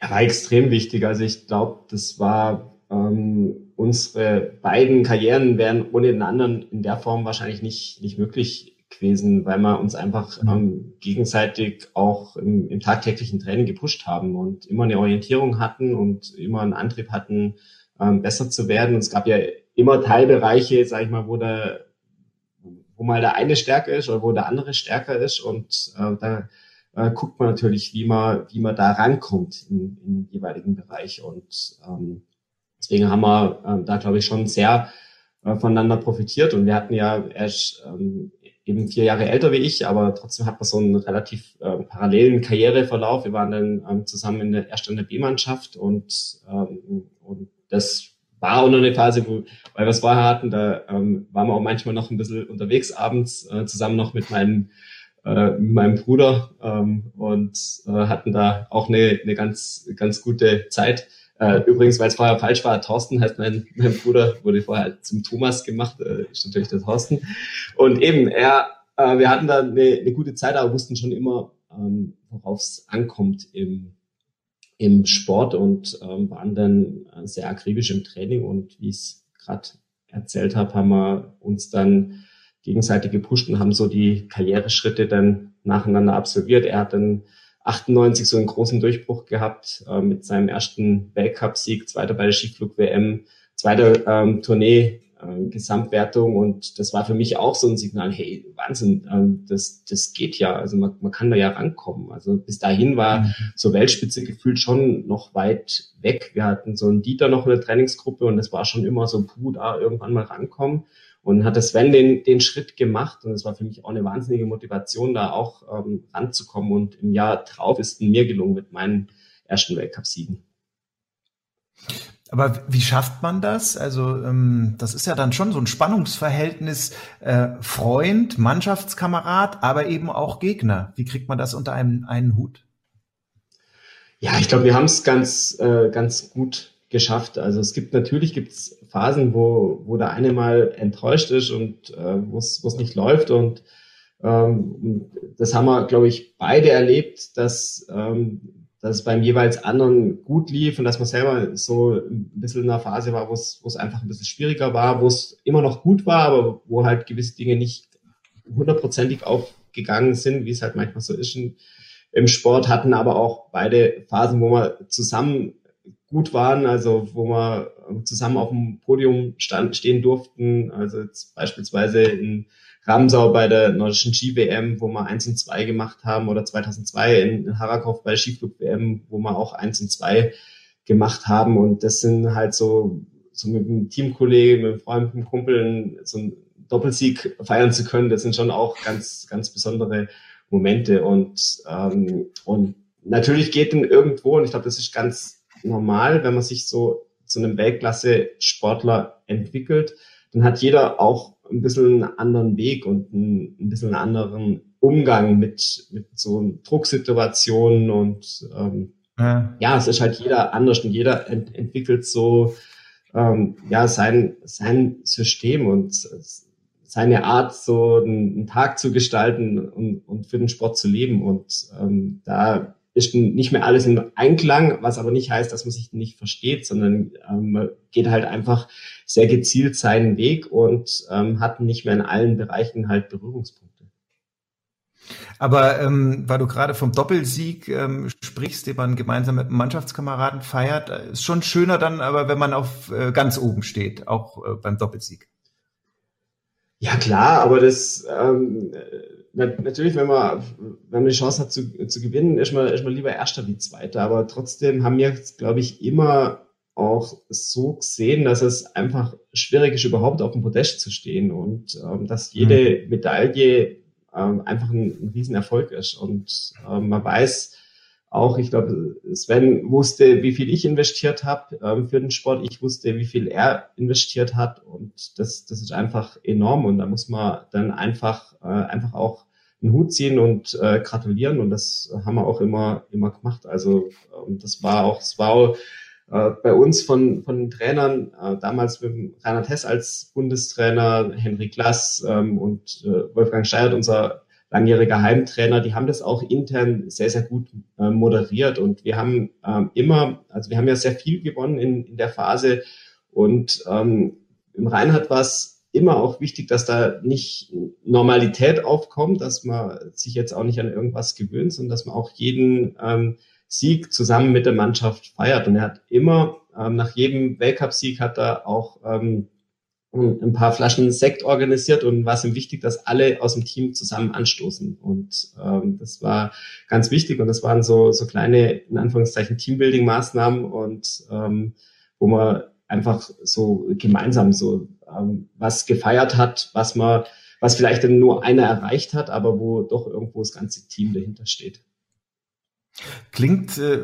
Ja, war extrem wichtig. Also ich glaube, das war ähm, unsere beiden Karrieren wären ohne den anderen in der Form wahrscheinlich nicht, nicht möglich gewesen, weil wir uns einfach mhm. ähm, gegenseitig auch im, im tagtäglichen Training gepusht haben und immer eine Orientierung hatten und immer einen Antrieb hatten, ähm, besser zu werden. Und es gab ja immer Teilbereiche, sag ich mal, wo der, wo mal der eine stärker ist oder wo der andere stärker ist. Und äh, da äh, guckt man natürlich, wie man, wie man da rankommt in, in jeweiligen Bereich. Und ähm, deswegen haben wir äh, da, glaube ich, schon sehr äh, voneinander profitiert. Und wir hatten ja erst ähm, eben vier Jahre älter wie ich, aber trotzdem hat man so einen relativ äh, parallelen Karriereverlauf. Wir waren dann ähm, zusammen in der ersten B-Mannschaft und, ähm, und das war auch noch eine Phase, wo, weil wir es vorher hatten, da ähm, waren wir auch manchmal noch ein bisschen unterwegs abends, äh, zusammen noch mit meinem, äh, mit meinem Bruder ähm, und äh, hatten da auch eine, eine ganz, ganz gute Zeit. Äh, übrigens, weil es vorher falsch war, Thorsten heißt mein, mein Bruder, wurde vorher zum Thomas gemacht, äh, ist natürlich der Thorsten. Und eben, er, äh, wir hatten da eine, eine gute Zeit, aber wussten schon immer, ähm, worauf es ankommt im, im Sport und ähm, waren dann sehr akribisch im Training und wie ich es gerade erzählt habe, haben wir uns dann gegenseitig gepusht und haben so die Karriereschritte dann nacheinander absolviert. Er hat dann 98 so einen großen Durchbruch gehabt äh, mit seinem ersten Weltcup-Sieg, zweiter bei der Skiflug-WM, zweiter ähm, Tournee, äh, Gesamtwertung und das war für mich auch so ein Signal, hey, Wahnsinn, ähm, das, das geht ja, also man, man kann da ja rankommen. Also bis dahin war mhm. so Weltspitze gefühlt schon noch weit weg. Wir hatten so einen Dieter noch in der Trainingsgruppe und es war schon immer so, puh, da irgendwann mal rankommen. Und hatte Sven den, den Schritt gemacht und es war für mich auch eine wahnsinnige Motivation, da auch ähm, ranzukommen. Und im Jahr drauf ist mir gelungen mit meinen ersten Weltcup-Siegen. Aber wie schafft man das? Also ähm, das ist ja dann schon so ein Spannungsverhältnis äh, Freund, Mannschaftskamerad, aber eben auch Gegner. Wie kriegt man das unter einem einen Hut? Ja, ich glaube, wir haben es ganz äh, ganz gut geschafft. Also es gibt natürlich gibt's Phasen, wo, wo der eine mal enttäuscht ist und äh, wo es nicht läuft. Und ähm, das haben wir, glaube ich, beide erlebt, dass, ähm, dass es beim jeweils anderen gut lief und dass man selber so ein bisschen in einer Phase war, wo es einfach ein bisschen schwieriger war, wo es immer noch gut war, aber wo halt gewisse Dinge nicht hundertprozentig aufgegangen sind, wie es halt manchmal so ist im Sport, hatten aber auch beide Phasen, wo wir zusammen gut waren, also wo wir zusammen auf dem Podium stand, stehen durften, also jetzt beispielsweise in Ramsau bei der nordischen Ski-WM, wo wir 1 und 2 gemacht haben, oder 2002 in Harakow bei der Skiflug-WM, wo wir auch 1 und 2 gemacht haben. Und das sind halt so, so mit einem Teamkollegen, mit einem Freund, mit einem Kumpel, so einen Doppelsieg feiern zu können, das sind schon auch ganz, ganz besondere Momente. Und, ähm, und natürlich geht denn irgendwo, und ich glaube, das ist ganz normal, wenn man sich so zu einem Weltklasse-Sportler entwickelt, dann hat jeder auch ein bisschen einen anderen Weg und ein, ein bisschen einen anderen Umgang mit, mit so Drucksituationen und ähm, ja. ja, es ist halt jeder anders und jeder ent entwickelt so ähm, ja sein, sein System und seine Art, so einen, einen Tag zu gestalten und, und für den Sport zu leben. Und ähm, da ist nicht mehr alles im Einklang, was aber nicht heißt, dass man sich nicht versteht, sondern ähm, geht halt einfach sehr gezielt seinen Weg und ähm, hat nicht mehr in allen Bereichen halt Berührungspunkte. Aber ähm, weil du gerade vom Doppelsieg ähm, sprichst, den man gemeinsam mit einem Mannschaftskameraden feiert, äh, ist schon schöner dann, aber wenn man auf äh, ganz oben steht, auch äh, beim Doppelsieg. Ja klar, aber das ähm, natürlich, wenn man, wenn man die Chance hat zu, zu gewinnen, ist man, ist man lieber Erster wie Zweiter. Aber trotzdem haben wir, glaube ich, immer auch so gesehen, dass es einfach schwierig ist, überhaupt auf dem Podest zu stehen und ähm, dass jede mhm. Medaille ähm, einfach ein, ein Riesenerfolg ist. Und ähm, man weiß auch, ich glaube, Sven wusste, wie viel ich investiert habe ähm, für den Sport. Ich wusste, wie viel er investiert hat. Und das, das ist einfach enorm. Und da muss man dann einfach, äh, einfach auch einen Hut ziehen und äh, gratulieren. Und das haben wir auch immer, immer gemacht. Also ähm, das war auch, das war auch äh, bei uns von, von den Trainern, äh, damals mit Reinhard Hess als Bundestrainer, Henrik Glass ähm, und äh, Wolfgang Steyert, unser langjähriger Heimtrainer, die haben das auch intern sehr, sehr gut äh, moderiert. Und wir haben ähm, immer, also wir haben ja sehr viel gewonnen in, in der Phase. Und ähm, im Reinhard war es immer auch wichtig, dass da nicht Normalität aufkommt, dass man sich jetzt auch nicht an irgendwas gewöhnt, sondern dass man auch jeden ähm, Sieg zusammen mit der Mannschaft feiert. Und er hat immer, ähm, nach jedem Weltcup-Sieg hat er auch ähm, ein paar Flaschen Sekt organisiert und war es ihm wichtig, dass alle aus dem Team zusammen anstoßen. Und ähm, das war ganz wichtig und das waren so, so kleine, in Anführungszeichen, Teambuilding-Maßnahmen und ähm, wo man einfach so gemeinsam so ähm, was gefeiert hat, was man, was vielleicht dann nur einer erreicht hat, aber wo doch irgendwo das ganze Team dahinter steht. Klingt äh,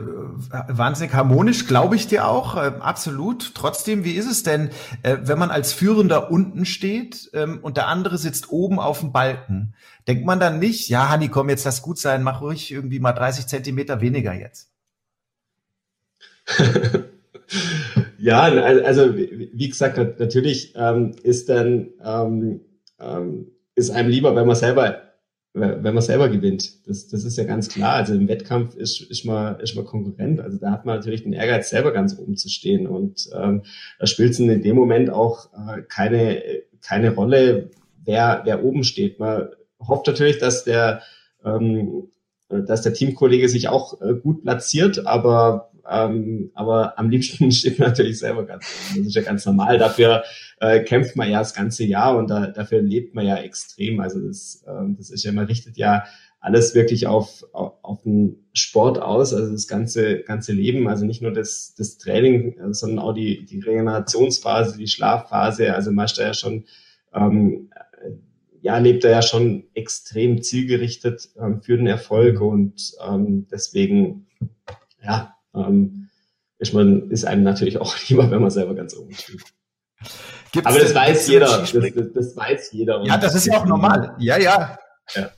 wahnsinnig harmonisch, glaube ich dir auch, äh, absolut. Trotzdem, wie ist es denn, äh, wenn man als Führender unten steht ähm, und der andere sitzt oben auf dem Balken? Denkt man dann nicht, ja, Hanni, komm, jetzt lass gut sein, mach ruhig irgendwie mal 30 Zentimeter weniger jetzt? ja, also wie gesagt, natürlich ähm, ist dann ähm, ähm, ist einem lieber, wenn man selber wenn man selber gewinnt. Das, das ist ja ganz klar. Also im Wettkampf ist, ist, man, ist man Konkurrent. Also da hat man natürlich den Ehrgeiz, selber ganz oben zu stehen. Und ähm, da spielt es in dem Moment auch äh, keine, keine Rolle, wer, wer oben steht. Man hofft natürlich, dass der, ähm, dass der Teamkollege sich auch äh, gut platziert, aber, ähm, aber am liebsten steht man natürlich selber ganz. Das ist ja ganz normal. Dafür äh, kämpft man ja das ganze Jahr und da, dafür lebt man ja extrem. Also das, äh, das ist ja, man richtet ja alles wirklich auf, auf, auf den Sport aus, also das ganze, ganze Leben, also nicht nur das, das Training, äh, sondern auch die, die Regenerationsphase, die Schlafphase. Also man ist da ja schon, ähm, ja, lebt er ja schon extrem zielgerichtet ähm, für den Erfolg und ähm, deswegen, ja, ähm, ist man, ist einem natürlich auch lieber, wenn man selber ganz oben steht. Gibt's Aber das weiß jeder. Das, das, das, weiß jeder. Ja, das ist ja auch normal. Ja, ja. ja.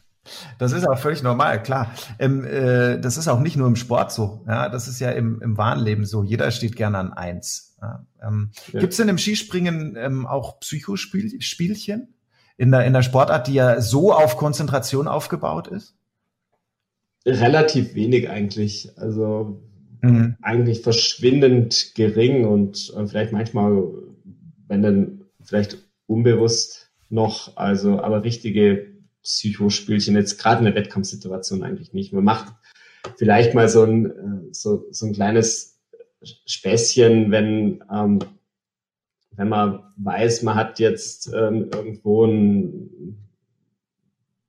Das ist auch völlig normal, klar. Ähm, äh, das ist auch nicht nur im Sport so. Ja, das ist ja im, im wahren Leben so. Jeder steht gerne an eins. Ja, ähm, ja. Gibt es denn im Skispringen ähm, auch Psychospielchen in der, in der Sportart, die ja so auf Konzentration aufgebaut ist? Relativ wenig eigentlich. Also mhm. eigentlich verschwindend gering und äh, vielleicht manchmal wenn dann vielleicht unbewusst noch, also aber richtige Psychospielchen, jetzt gerade in der Wettkampfsituation eigentlich nicht. Man macht vielleicht mal so ein, äh, so, so ein kleines Späßchen, wenn, ähm, wenn man weiß, man hat jetzt ähm, irgendwo ein,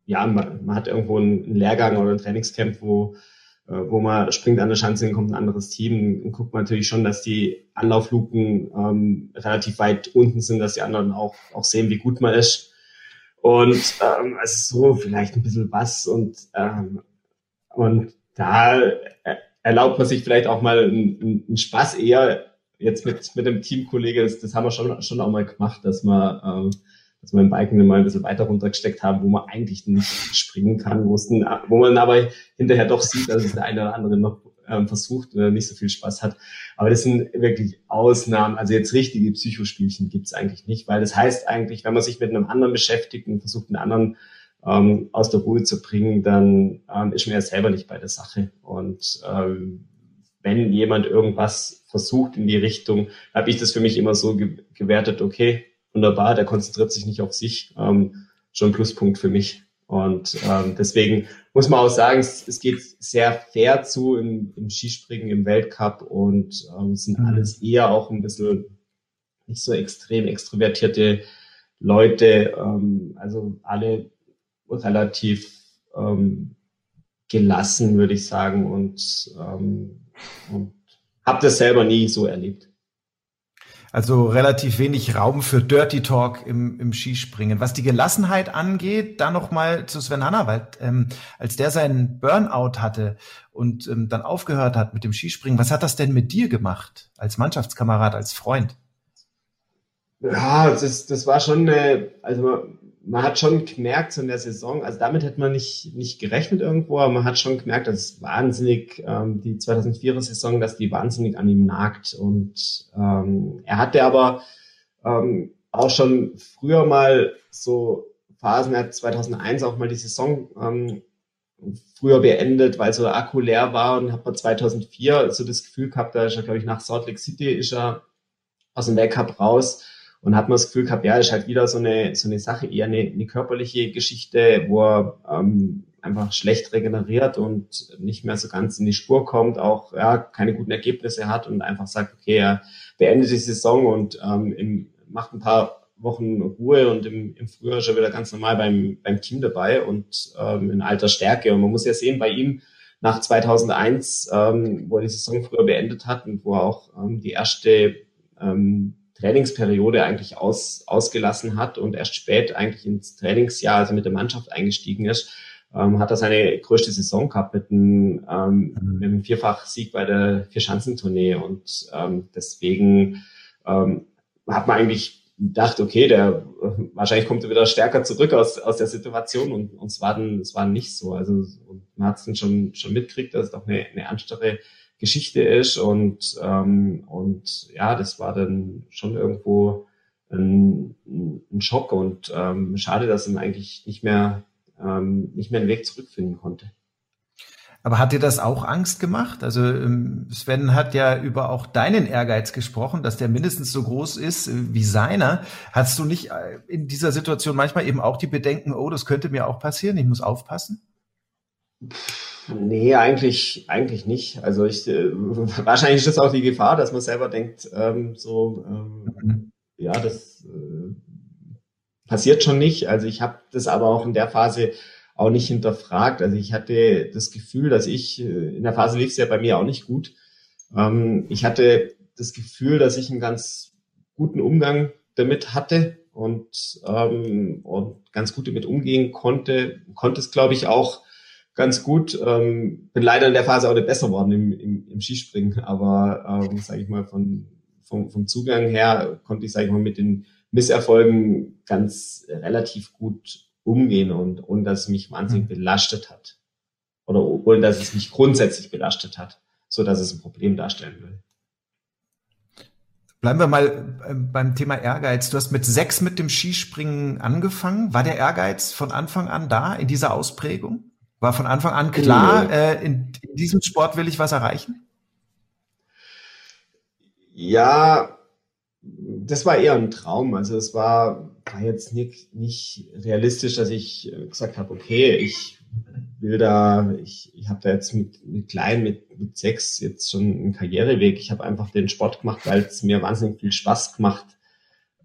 ja, man, man hat irgendwo einen Lehrgang oder ein Trainingscamp, wo wo man springt an der Schanze, dann kommt ein anderes Team, dann guckt man natürlich schon, dass die Anlaufluken ähm, relativ weit unten sind, dass die anderen auch, auch sehen, wie gut man ist. Und ähm, also so vielleicht ein bisschen was und, ähm, und da erlaubt man sich vielleicht auch mal einen, einen Spaß eher jetzt mit, mit dem Teamkollege, das, das haben wir schon, schon auch mal gemacht, dass man ähm, dass wir im Biken mal ein bisschen weiter runtergesteckt haben, wo man eigentlich nicht springen kann, wo, es man aber hinterher doch sieht, dass es der eine oder andere noch ähm, versucht oder nicht so viel Spaß hat. Aber das sind wirklich Ausnahmen. Also jetzt richtige Psychospielchen gibt's eigentlich nicht, weil das heißt eigentlich, wenn man sich mit einem anderen beschäftigt und versucht, einen anderen ähm, aus der Ruhe zu bringen, dann ähm, ist man ja selber nicht bei der Sache. Und ähm, wenn jemand irgendwas versucht in die Richtung, habe ich das für mich immer so ge gewertet, okay, wunderbar, der konzentriert sich nicht auf sich, ähm, schon ein Pluspunkt für mich. Und ähm, deswegen muss man auch sagen, es, es geht sehr fair zu im, im Skispringen, im Weltcup und ähm, sind mhm. alles eher auch ein bisschen nicht so extrem extrovertierte Leute, ähm, also alle relativ ähm, gelassen, würde ich sagen, und, ähm, und habe das selber nie so erlebt. Also relativ wenig Raum für Dirty Talk im, im Skispringen. Was die Gelassenheit angeht, da noch mal zu Sven Hannawald. Ähm, als der seinen Burnout hatte und ähm, dann aufgehört hat mit dem Skispringen, was hat das denn mit dir gemacht? Als Mannschaftskamerad, als Freund? Ja, das, das war schon eine, also man hat schon gemerkt so in der Saison, also damit hätte man nicht, nicht gerechnet irgendwo, aber man hat schon gemerkt, dass es wahnsinnig, ähm, die 2004er Saison, dass die wahnsinnig an ihm nagt. Und ähm, er hatte aber ähm, auch schon früher mal so Phasen, er hat 2001 auch mal die Saison ähm, früher beendet, weil so der Akku leer war und hat man 2004 so das Gefühl gehabt, da ist er, glaube ich, nach Salt Lake City ist er aus dem Weltcup raus und hat man das Gefühl gehabt, ja, ist halt wieder so eine, so eine Sache, eher eine, eine körperliche Geschichte, wo er ähm, einfach schlecht regeneriert und nicht mehr so ganz in die Spur kommt, auch ja, keine guten Ergebnisse hat und einfach sagt, okay, er beendet die Saison und ähm, im, macht ein paar Wochen Ruhe und im, im Frühjahr schon wieder ganz normal beim, beim Team dabei und ähm, in alter Stärke. Und man muss ja sehen, bei ihm nach 2001, ähm, wo er die Saison früher beendet hat und wo er auch ähm, die erste ähm, Trainingsperiode eigentlich aus, ausgelassen hat und erst spät eigentlich ins Trainingsjahr, also mit der Mannschaft eingestiegen ist, ähm, hat er seine größte Saison gehabt mit einem, ähm, mhm. mit einem Vierfach-Sieg bei der Vierschanzentournee und ähm, deswegen ähm, hat man eigentlich gedacht, okay, der wahrscheinlich kommt er wieder stärker zurück aus, aus der Situation und, und es war dann, es war nicht so. Also man hat es dann schon schon mitgekriegt, dass es doch eine, eine ernstere Geschichte ist und, ähm, und ja, das war dann schon irgendwo ein, ein Schock und ähm, schade, dass er eigentlich nicht mehr, ähm, nicht mehr einen Weg zurückfinden konnte. Aber hat dir das auch Angst gemacht? Also ähm, Sven hat ja über auch deinen Ehrgeiz gesprochen, dass der mindestens so groß ist äh, wie seiner. Hast du nicht äh, in dieser Situation manchmal eben auch die Bedenken, oh, das könnte mir auch passieren, ich muss aufpassen? Nee, eigentlich, eigentlich nicht. Also ich, äh, wahrscheinlich ist das auch die Gefahr, dass man selber denkt, ähm, so, ähm, ja, das äh, passiert schon nicht. Also ich habe das aber auch in der Phase auch nicht hinterfragt. Also ich hatte das Gefühl, dass ich, äh, in der Phase lief es ja bei mir auch nicht gut. Ähm, ich hatte das Gefühl, dass ich einen ganz guten Umgang damit hatte und, ähm, und ganz gut damit umgehen konnte. Konnte es, glaube ich, auch ganz gut. Ähm, bin leider in der Phase auch nicht besser geworden im, im, im Skispringen, aber ähm, sage ich mal von vom, vom Zugang her konnte ich sage ich mal mit den Misserfolgen ganz relativ gut umgehen und ohne dass es mich wahnsinnig mhm. belastet hat oder ohne dass es mich grundsätzlich belastet hat, so dass es ein Problem darstellen will. Bleiben wir mal ähm, beim Thema Ehrgeiz. Du hast mit sechs mit dem Skispringen angefangen. War der Ehrgeiz von Anfang an da in dieser Ausprägung? War von Anfang an klar, äh, in, in diesem Sport will ich was erreichen? Ja, das war eher ein Traum. Also es war, war jetzt nicht, nicht realistisch, dass ich gesagt habe, okay, ich will da, ich, ich habe da jetzt mit, mit klein, mit, mit sechs jetzt schon einen Karriereweg. Ich habe einfach den Sport gemacht, weil es mir wahnsinnig viel Spaß gemacht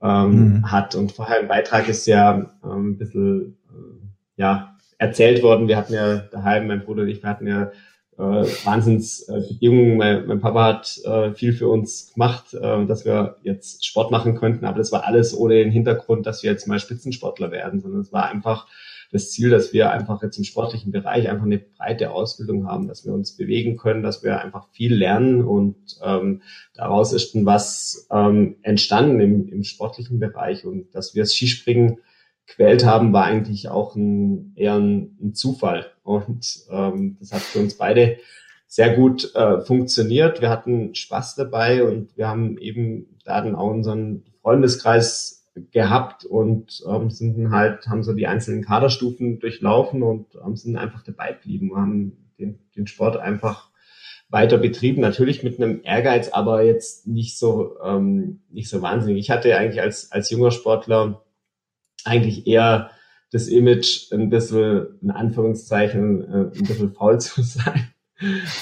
ähm, mhm. hat. Und vorher im Beitrag ist ja ähm, ein bisschen, äh, ja, erzählt worden. Wir hatten ja daheim, mein Bruder und ich, wir hatten ja äh, Wahnsinnsbedingungen. Äh, mein, mein Papa hat äh, viel für uns gemacht, äh, dass wir jetzt Sport machen könnten, aber das war alles ohne den Hintergrund, dass wir jetzt mal Spitzensportler werden, sondern es war einfach das Ziel, dass wir einfach jetzt im sportlichen Bereich einfach eine breite Ausbildung haben, dass wir uns bewegen können, dass wir einfach viel lernen und ähm, daraus ist dann was ähm, entstanden im, im sportlichen Bereich und dass wir das Skispringen gewählt haben, war eigentlich auch ein, eher ein, ein Zufall. Und ähm, das hat für uns beide sehr gut äh, funktioniert. Wir hatten Spaß dabei und wir haben eben da dann auch unseren Freundeskreis gehabt und ähm, sind halt, haben so die einzelnen Kaderstufen durchlaufen und ähm, sind einfach dabei geblieben, haben den, den Sport einfach weiter betrieben, natürlich mit einem Ehrgeiz, aber jetzt nicht so ähm, nicht so wahnsinnig. Ich hatte eigentlich als als junger Sportler eigentlich eher das Image ein bisschen, in Anführungszeichen, äh, ein bisschen faul zu sein.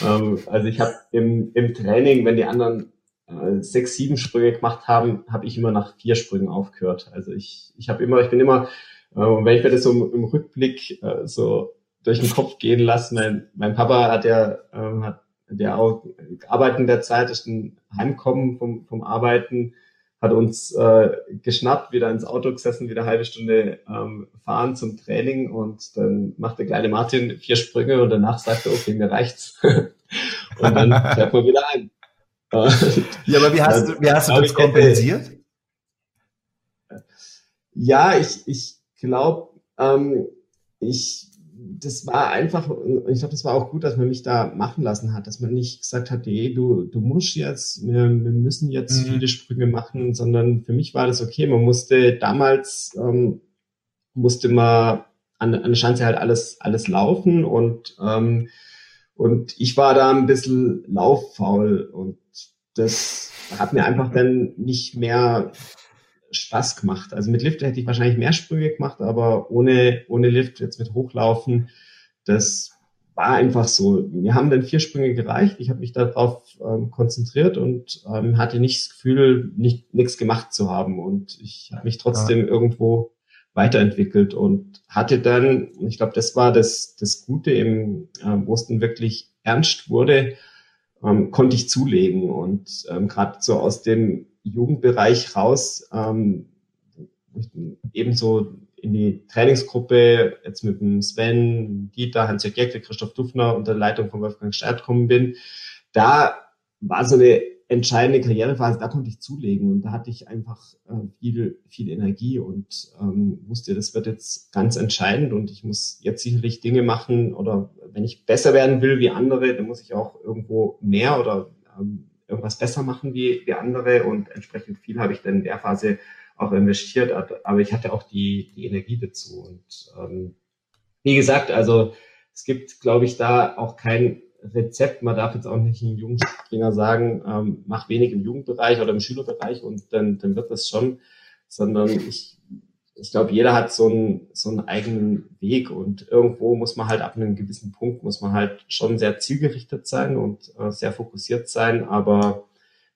ähm, also ich habe im, im Training, wenn die anderen äh, sechs, sieben Sprünge gemacht haben, habe ich immer nach vier Sprüngen aufgehört. Also ich, ich habe immer, ich bin immer, äh, wenn ich mir das so im, Rückblick so durch den Kopf gehen lasse, mein, mein Papa hat ja, äh, hat der auch gearbeitet in der Zeit, ist ein Heimkommen vom, vom Arbeiten, hat uns äh, geschnappt, wieder ins Auto gesessen, wieder eine halbe Stunde ähm, fahren zum Training und dann macht der kleine Martin vier Sprünge und danach sagt er, okay, mir reicht's. und dann fährt man wieder ein. ja, aber wie hast du, wie hast du das kompensiert? Ja, ich, ich glaube, ähm, ich das war einfach, ich glaube, das war auch gut, dass man mich da machen lassen hat, dass man nicht gesagt hat, hey, du, du musst jetzt, wir, wir müssen jetzt mhm. viele Sprünge machen, sondern für mich war das okay. Man musste damals, ähm, musste man an, an der Schanze halt alles, alles laufen und, ähm, und ich war da ein bisschen lauffaul und das hat mir einfach dann nicht mehr Spaß gemacht. Also mit Lift hätte ich wahrscheinlich mehr Sprünge gemacht, aber ohne, ohne Lift jetzt mit Hochlaufen, das war einfach so. Wir haben dann vier Sprünge gereicht. Ich habe mich darauf ähm, konzentriert und ähm, hatte nicht das Gefühl, nicht, nichts gemacht zu haben. Und ich habe mich trotzdem ja. irgendwo weiterentwickelt und hatte dann, ich glaube, das war das, das Gute im, äh, wo es dann wirklich ernst wurde, ähm, konnte ich zulegen. Und ähm, gerade so aus dem Jugendbereich raus, ähm, ebenso in die Trainingsgruppe jetzt mit dem Sven, Dieter, Hans-Jörg Jäckle, Christoph Dufner unter Leitung von Wolfgang Steyr gekommen bin, da war so eine entscheidende Karrierephase, da konnte ich zulegen und da hatte ich einfach äh, viel, viel Energie und ähm, wusste, das wird jetzt ganz entscheidend und ich muss jetzt sicherlich Dinge machen oder wenn ich besser werden will wie andere, dann muss ich auch irgendwo mehr oder ähm, irgendwas besser machen wie, wie andere und entsprechend viel habe ich dann in der Phase auch investiert, aber ich hatte auch die, die Energie dazu und ähm, wie gesagt, also es gibt, glaube ich, da auch kein Rezept. Man darf jetzt auch nicht einem Jugendspringer sagen, ähm, mach wenig im Jugendbereich oder im Schülerbereich und dann, dann wird das schon, sondern ich ich glaube, jeder hat so einen, so einen eigenen Weg und irgendwo muss man halt ab einem gewissen Punkt muss man halt schon sehr zielgerichtet sein und äh, sehr fokussiert sein. Aber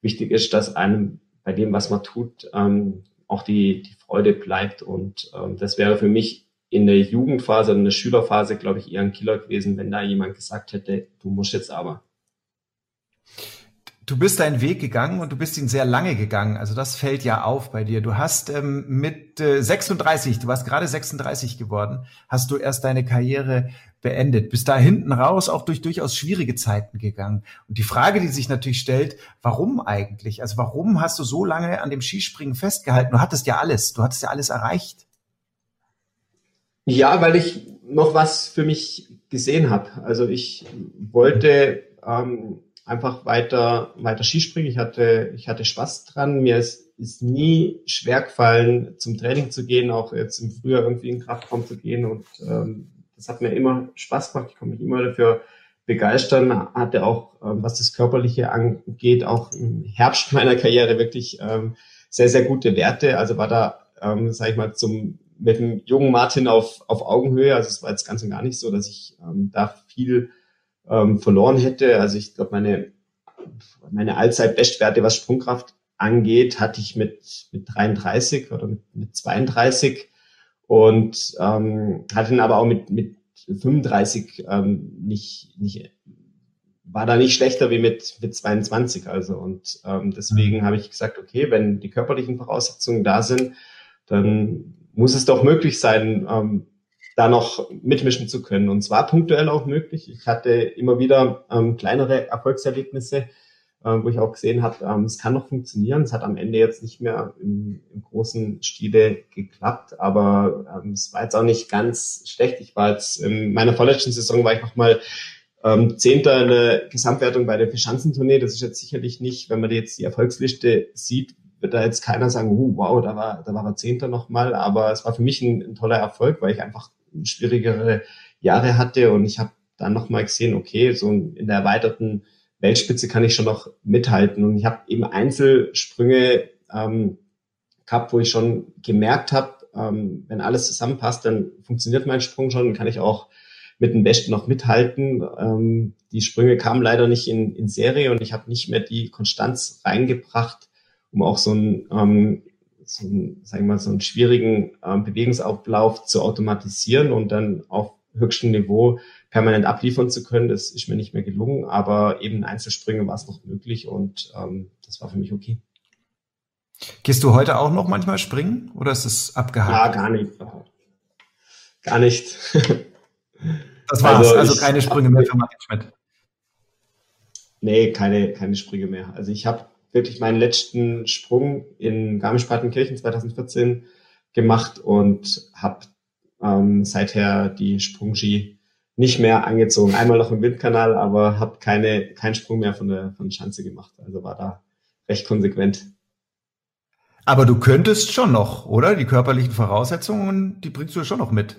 wichtig ist, dass einem bei dem, was man tut, ähm, auch die, die Freude bleibt. Und ähm, das wäre für mich in der Jugendphase, in der Schülerphase, glaube ich, eher ein Killer gewesen, wenn da jemand gesagt hätte, du musst jetzt aber. Du bist deinen Weg gegangen und du bist ihn sehr lange gegangen. Also das fällt ja auf bei dir. Du hast ähm, mit äh, 36, du warst gerade 36 geworden, hast du erst deine Karriere beendet. Bist da hinten raus auch durch durchaus schwierige Zeiten gegangen. Und die Frage, die sich natürlich stellt, warum eigentlich? Also warum hast du so lange an dem Skispringen festgehalten? Du hattest ja alles, du hattest ja alles erreicht. Ja, weil ich noch was für mich gesehen habe. Also ich wollte ähm, einfach weiter, weiter Skispringen. Ich hatte, ich hatte Spaß dran. Mir ist, ist nie schwer gefallen, zum Training zu gehen, auch jetzt im Frühjahr irgendwie in Kraftraum zu gehen. Und ähm, das hat mir immer Spaß gemacht. Ich konnte mich immer dafür begeistern. Hatte auch, ähm, was das Körperliche angeht, auch im Herbst meiner Karriere wirklich ähm, sehr, sehr gute Werte. Also war da, ähm, sag ich mal, zum mit dem jungen Martin auf, auf Augenhöhe. Also es war jetzt ganz und gar nicht so, dass ich ähm, da viel ähm, verloren hätte. Also ich glaube, meine, meine Allzeit-Bestwerte, was Sprungkraft angeht, hatte ich mit, mit 33 oder mit, mit 32 und ähm, hatte ihn aber auch mit, mit 35 ähm, nicht, nicht, war da nicht schlechter wie mit, mit 22. Also und ähm, deswegen mhm. habe ich gesagt, okay, wenn die körperlichen Voraussetzungen da sind, dann muss es doch möglich sein, ähm, da noch mitmischen zu können. Und zwar punktuell auch möglich. Ich hatte immer wieder ähm, kleinere Erfolgserlebnisse, äh, wo ich auch gesehen habe, ähm, es kann noch funktionieren. Es hat am Ende jetzt nicht mehr im, im großen Stile geklappt, aber ähm, es war jetzt auch nicht ganz schlecht. Ich war jetzt in meiner vorletzten Saison war ich noch mal ähm, Zehnter in der Gesamtwertung bei der Verschanzentournee. Das ist jetzt sicherlich nicht, wenn man jetzt die Erfolgsliste sieht, wird da jetzt keiner sagen, uh, wow, da war, da war er Zehnter nochmal. Aber es war für mich ein, ein toller Erfolg, weil ich einfach schwierigere Jahre hatte und ich habe dann nochmal gesehen, okay, so in der erweiterten Weltspitze kann ich schon noch mithalten und ich habe eben Einzelsprünge ähm, gehabt, wo ich schon gemerkt habe, ähm, wenn alles zusammenpasst, dann funktioniert mein Sprung schon, kann ich auch mit dem Besten noch mithalten. Ähm, die Sprünge kamen leider nicht in, in Serie und ich habe nicht mehr die Konstanz reingebracht, um auch so ein ähm, so einen, sagen wir mal, so einen schwierigen äh, Bewegungsauflauf zu automatisieren und dann auf höchstem Niveau permanent abliefern zu können. Das ist mir nicht mehr gelungen, aber eben Einzelsprünge war es noch möglich und ähm, das war für mich okay. Gehst du heute auch noch manchmal springen oder ist es abgehakt? Ja, gar nicht. Gar nicht. das war's, also, also keine Sprünge mehr für Martin Schmidt. Nee, keine, keine Sprünge mehr. Also ich habe wirklich meinen letzten Sprung in Garmisch-Partenkirchen 2014 gemacht und habe ähm, seither die Sprungski nicht mehr angezogen. Einmal noch im Windkanal, aber habe keine keinen Sprung mehr von der von der Schanze gemacht. Also war da recht konsequent. Aber du könntest schon noch, oder? Die körperlichen Voraussetzungen, die bringst du schon noch mit.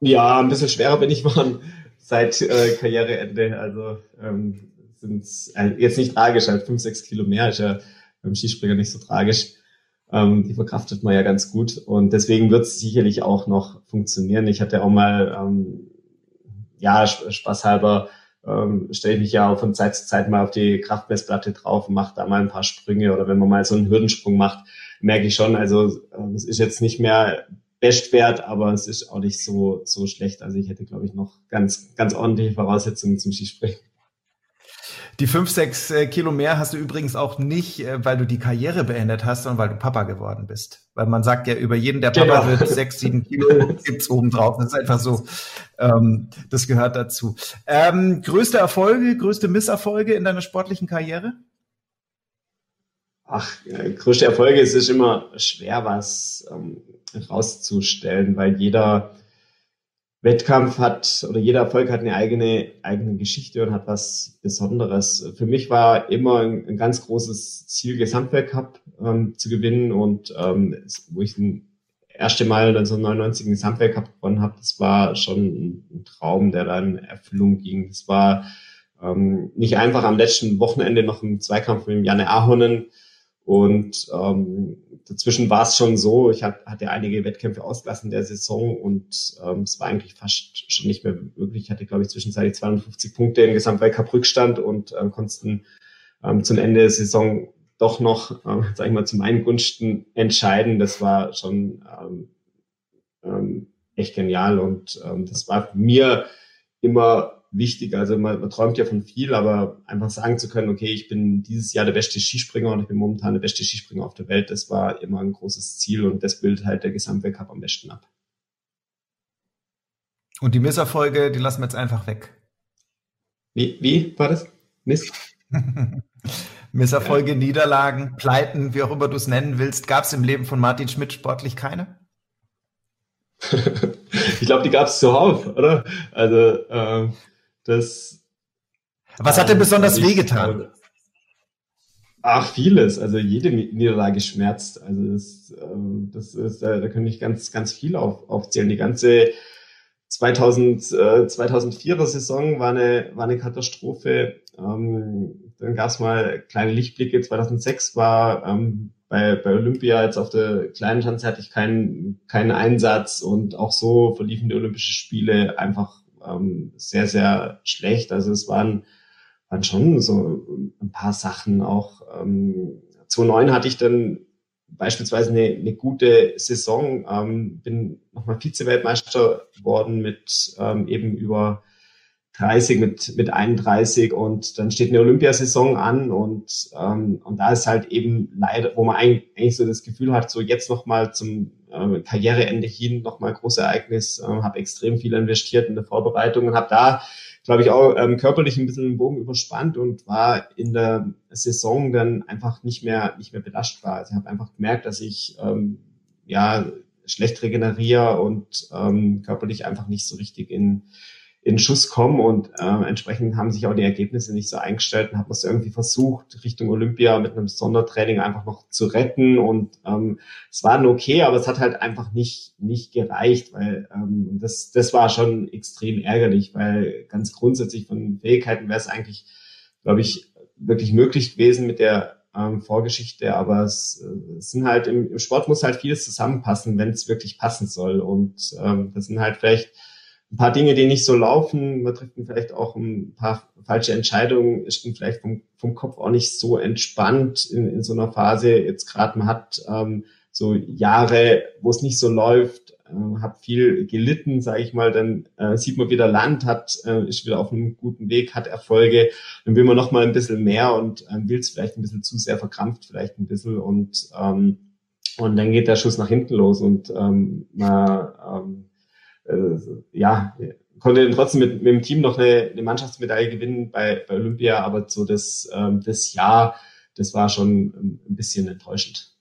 Ja, ein bisschen schwerer bin ich geworden seit äh, Karriereende. Also ähm, sind äh, jetzt nicht tragisch, halt fünf, sechs Kilo mehr ist ja beim Skispringer nicht so tragisch. Ähm, die verkraftet man ja ganz gut und deswegen wird es sicherlich auch noch funktionieren. Ich hatte auch mal, ähm, ja, spaßhalber ähm, stelle ich mich ja auch von Zeit zu Zeit mal auf die Kraftmessplatte drauf und mache da mal ein paar Sprünge oder wenn man mal so einen Hürdensprung macht, merke ich schon, also äh, es ist jetzt nicht mehr Bestwert, aber es ist auch nicht so, so schlecht. Also ich hätte, glaube ich, noch ganz, ganz ordentliche Voraussetzungen zum Skispringen. Die fünf, sechs äh, Kilo mehr hast du übrigens auch nicht, äh, weil du die Karriere beendet hast, sondern weil du Papa geworden bist. Weil man sagt ja, über jeden, der Papa genau. wird, sechs, sieben Kilo gibt's oben drauf. Das ist einfach so. Ähm, das gehört dazu. Ähm, größte Erfolge, größte Misserfolge in deiner sportlichen Karriere? Ach, äh, größte Erfolge es ist immer schwer, was ähm, rauszustellen, weil jeder Wettkampf hat oder jeder Erfolg hat eine eigene, eigene Geschichte und hat was Besonderes. Für mich war immer ein, ein ganz großes Ziel, Gesamtweltcup ähm, zu gewinnen und ähm, wo ich ein erste Mal 1999 einen Gesamtweltcup gewonnen habe, das war schon ein, ein Traum, der dann Erfüllung ging. Das war ähm, nicht einfach am letzten Wochenende noch im Zweikampf mit Janne Ahonen und ähm, dazwischen war es schon so, ich hat, hatte einige Wettkämpfe ausgelassen der Saison und ähm, es war eigentlich fast schon nicht mehr möglich. Ich hatte, glaube ich, zwischenzeitlich 250 Punkte im Gesamtweltcup Rückstand und äh, konnten ähm, zum Ende der Saison doch noch, ähm, sag ich mal, zu meinen Gunsten entscheiden. Das war schon ähm, ähm, echt genial und ähm, das war mir immer wichtig. Also man, man träumt ja von viel, aber einfach sagen zu können, okay, ich bin dieses Jahr der beste Skispringer und ich bin momentan der beste Skispringer auf der Welt, das war immer ein großes Ziel und das bildet halt der Gesamtweltcup am besten ab. Und die Misserfolge, die lassen wir jetzt einfach weg. Wie, wie war das? Miss? Misserfolge, ja. Niederlagen, Pleiten, wie auch immer du es nennen willst, gab es im Leben von Martin Schmidt sportlich keine? ich glaube, die gab es zuhauf, oder? Also ähm, das. Was hat denn besonders wehgetan? Ach, vieles. Also jede Niederlage schmerzt. Also das, ähm, das ist, da, da könnte ich ganz, ganz viel auf, aufzählen. Die ganze 2000, äh, 2004er Saison war eine, war eine Katastrophe. Ähm, dann gab es mal kleine Lichtblicke. 2006 war ähm, bei, bei Olympia jetzt auf der kleinen Schanze hatte ich keinen, keinen Einsatz und auch so verliefen die Olympischen Spiele einfach ähm, sehr, sehr schlecht. Also es waren, waren schon so ein paar Sachen auch. Ähm, 2009 hatte ich dann beispielsweise eine, eine gute Saison, ähm, bin nochmal Vize-Weltmeister geworden mit ähm, eben über 30 mit, mit 31 und dann steht eine Olympiasaison an und, ähm, und da ist halt eben leider, wo man eigentlich, so das Gefühl hat, so jetzt nochmal zum äh, Karriereende hin nochmal großes Ereignis, äh, habe extrem viel investiert in der Vorbereitung und habe da, glaube ich, auch ähm, körperlich ein bisschen den Bogen überspannt und war in der Saison dann einfach nicht mehr, nicht mehr belastbar. Also ich habe einfach gemerkt, dass ich ähm, ja schlecht regeneriere und ähm, körperlich einfach nicht so richtig in in Schuss kommen und äh, entsprechend haben sich auch die Ergebnisse nicht so eingestellt und hat man es irgendwie versucht, Richtung Olympia mit einem Sondertraining einfach noch zu retten und ähm, es war okay, aber es hat halt einfach nicht, nicht gereicht, weil ähm, das, das war schon extrem ärgerlich, weil ganz grundsätzlich von Fähigkeiten wäre es eigentlich, glaube ich, wirklich möglich gewesen mit der ähm, Vorgeschichte, aber es, äh, es sind halt im, im Sport muss halt vieles zusammenpassen, wenn es wirklich passen soll und ähm, das sind halt vielleicht ein paar Dinge, die nicht so laufen. Man trifft vielleicht auch ein paar falsche Entscheidungen, ist vielleicht vom, vom Kopf auch nicht so entspannt in, in so einer Phase. Jetzt gerade man hat ähm, so Jahre, wo es nicht so läuft, äh, habe viel gelitten, sage ich mal. Dann äh, sieht man wieder Land, hat äh, ist wieder auf einem guten Weg, hat Erfolge. Dann will man noch mal ein bisschen mehr und ähm, will es vielleicht ein bisschen zu sehr verkrampft, vielleicht ein bisschen und ähm, und dann geht der Schuss nach hinten los und ähm, man ähm, äh, ja konnte dann trotzdem mit, mit dem Team noch eine, eine Mannschaftsmedaille gewinnen bei, bei Olympia, aber so das ähm, das Jahr, das war schon ein bisschen enttäuschend.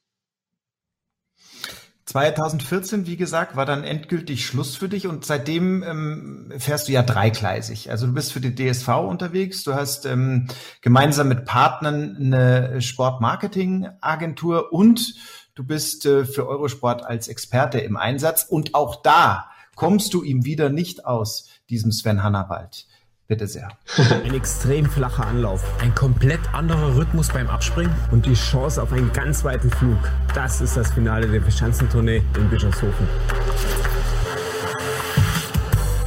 2014, wie gesagt, war dann endgültig Schluss für dich und seitdem ähm, fährst du ja dreigleisig. Also du bist für die DSV unterwegs, du hast ähm, gemeinsam mit Partnern eine Sportmarketing-Agentur und du bist äh, für Eurosport als Experte im Einsatz und auch da kommst du ihm wieder nicht aus, diesem Sven Hannawald. Bitte sehr. Ein extrem flacher Anlauf. Ein komplett anderer Rhythmus beim Abspringen. Und die Chance auf einen ganz weiten Flug. Das ist das Finale der Verschanzentournee in Bischofshofen.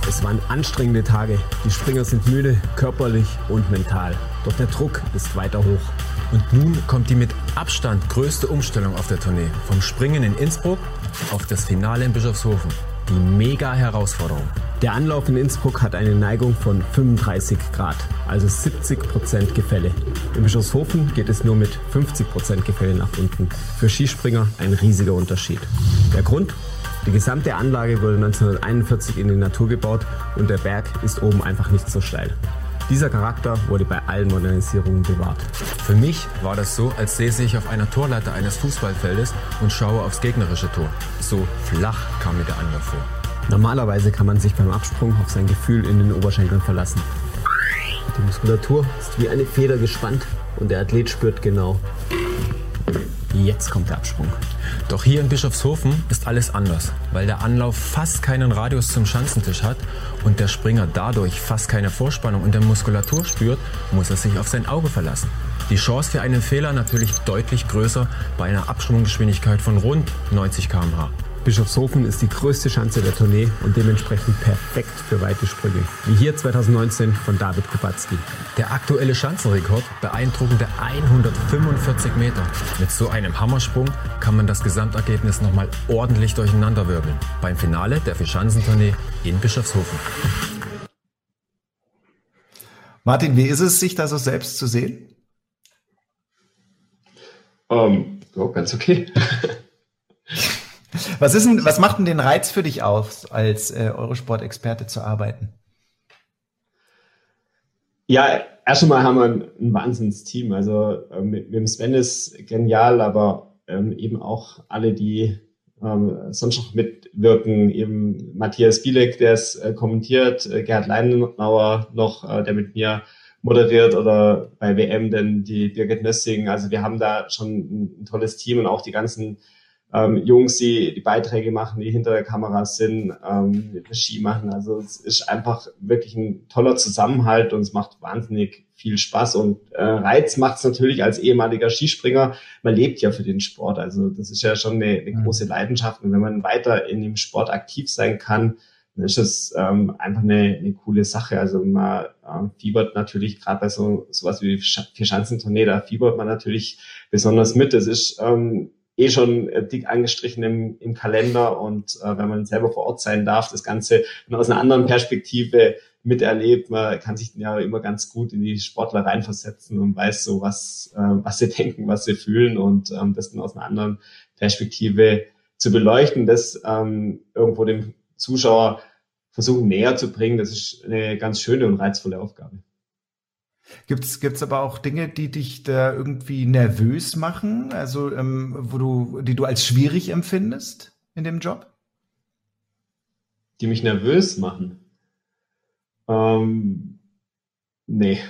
Es waren anstrengende Tage. Die Springer sind müde, körperlich und mental. Doch der Druck ist weiter hoch. Und nun kommt die mit Abstand größte Umstellung auf der Tournee. Vom Springen in Innsbruck auf das Finale in Bischofshofen. Die mega Herausforderung. Der Anlauf in Innsbruck hat eine Neigung von 35 Grad, also 70 Prozent Gefälle. In Bischofshofen geht es nur mit 50 Prozent Gefälle nach unten. Für Skispringer ein riesiger Unterschied. Der Grund? Die gesamte Anlage wurde 1941 in die Natur gebaut und der Berg ist oben einfach nicht so steil. Dieser Charakter wurde bei allen Modernisierungen bewahrt. Für mich war das so, als säße ich auf einer Torleiter eines Fußballfeldes und schaue aufs gegnerische Tor. So flach kam mir der Anlauf vor. Normalerweise kann man sich beim Absprung auf sein Gefühl in den Oberschenkeln verlassen. Die Muskulatur ist wie eine Feder gespannt und der Athlet spürt genau. Jetzt kommt der Absprung. Doch hier in Bischofshofen ist alles anders, weil der Anlauf fast keinen Radius zum Schanzentisch hat und der Springer dadurch fast keine Vorspannung in der Muskulatur spürt, muss er sich auf sein Auge verlassen. Die Chance für einen Fehler natürlich deutlich größer bei einer Absprunggeschwindigkeit von rund 90 km/h. Bischofshofen ist die größte Schanze der Tournee und dementsprechend perfekt für weite Sprünge. Wie hier 2019 von David Kubacki. Der aktuelle Schanzenrekord beeindruckende 145 Meter. Mit so einem Hammersprung kann man das Gesamtergebnis nochmal ordentlich durcheinanderwirbeln. Beim Finale der Vierschanzentournee in Bischofshofen. Martin, wie ist es, sich da so selbst zu sehen? Um, oh, ganz okay. Was ist denn, was macht denn den Reiz für dich aus, als äh, Eurosport-Experte zu arbeiten? Ja, erst einmal haben wir ein, ein Wahnsinnsteam. Also ähm, mit, mit dem Sven ist genial, aber ähm, eben auch alle, die ähm, sonst noch mitwirken, eben Matthias Bielek, der es äh, kommentiert, äh, Gerhard Leinauer noch, äh, der mit mir moderiert oder bei WM denn die Birgit Nössing. Also wir haben da schon ein, ein tolles Team und auch die ganzen ähm, Jungs, die die Beiträge machen, die hinter der Kamera sind, ähm, Regie machen. Also es ist einfach wirklich ein toller Zusammenhalt und es macht wahnsinnig viel Spaß und äh, Reiz macht es natürlich als ehemaliger Skispringer. Man lebt ja für den Sport, also das ist ja schon eine, eine große Leidenschaft und wenn man weiter in dem Sport aktiv sein kann, dann ist es ähm, einfach eine, eine coole Sache. Also man ähm, fiebert natürlich gerade bei so sowas wie Vier-Schanzentournee, da fiebert man natürlich besonders mit. Das ist ähm, eh schon äh, dick angestrichen im, im Kalender und äh, wenn man selber vor Ort sein darf, das Ganze aus einer anderen Perspektive miterlebt, man kann sich ja immer ganz gut in die Sportler reinversetzen und weiß so, was, äh, was sie denken, was sie fühlen und ähm, das dann aus einer anderen Perspektive zu beleuchten, das ähm, irgendwo dem Zuschauer versuchen näher zu bringen, das ist eine ganz schöne und reizvolle Aufgabe. Gibt's gibt's aber auch Dinge, die dich da irgendwie nervös machen, also ähm, wo du, die du als schwierig empfindest in dem Job? Die mich nervös machen? Ähm, nee,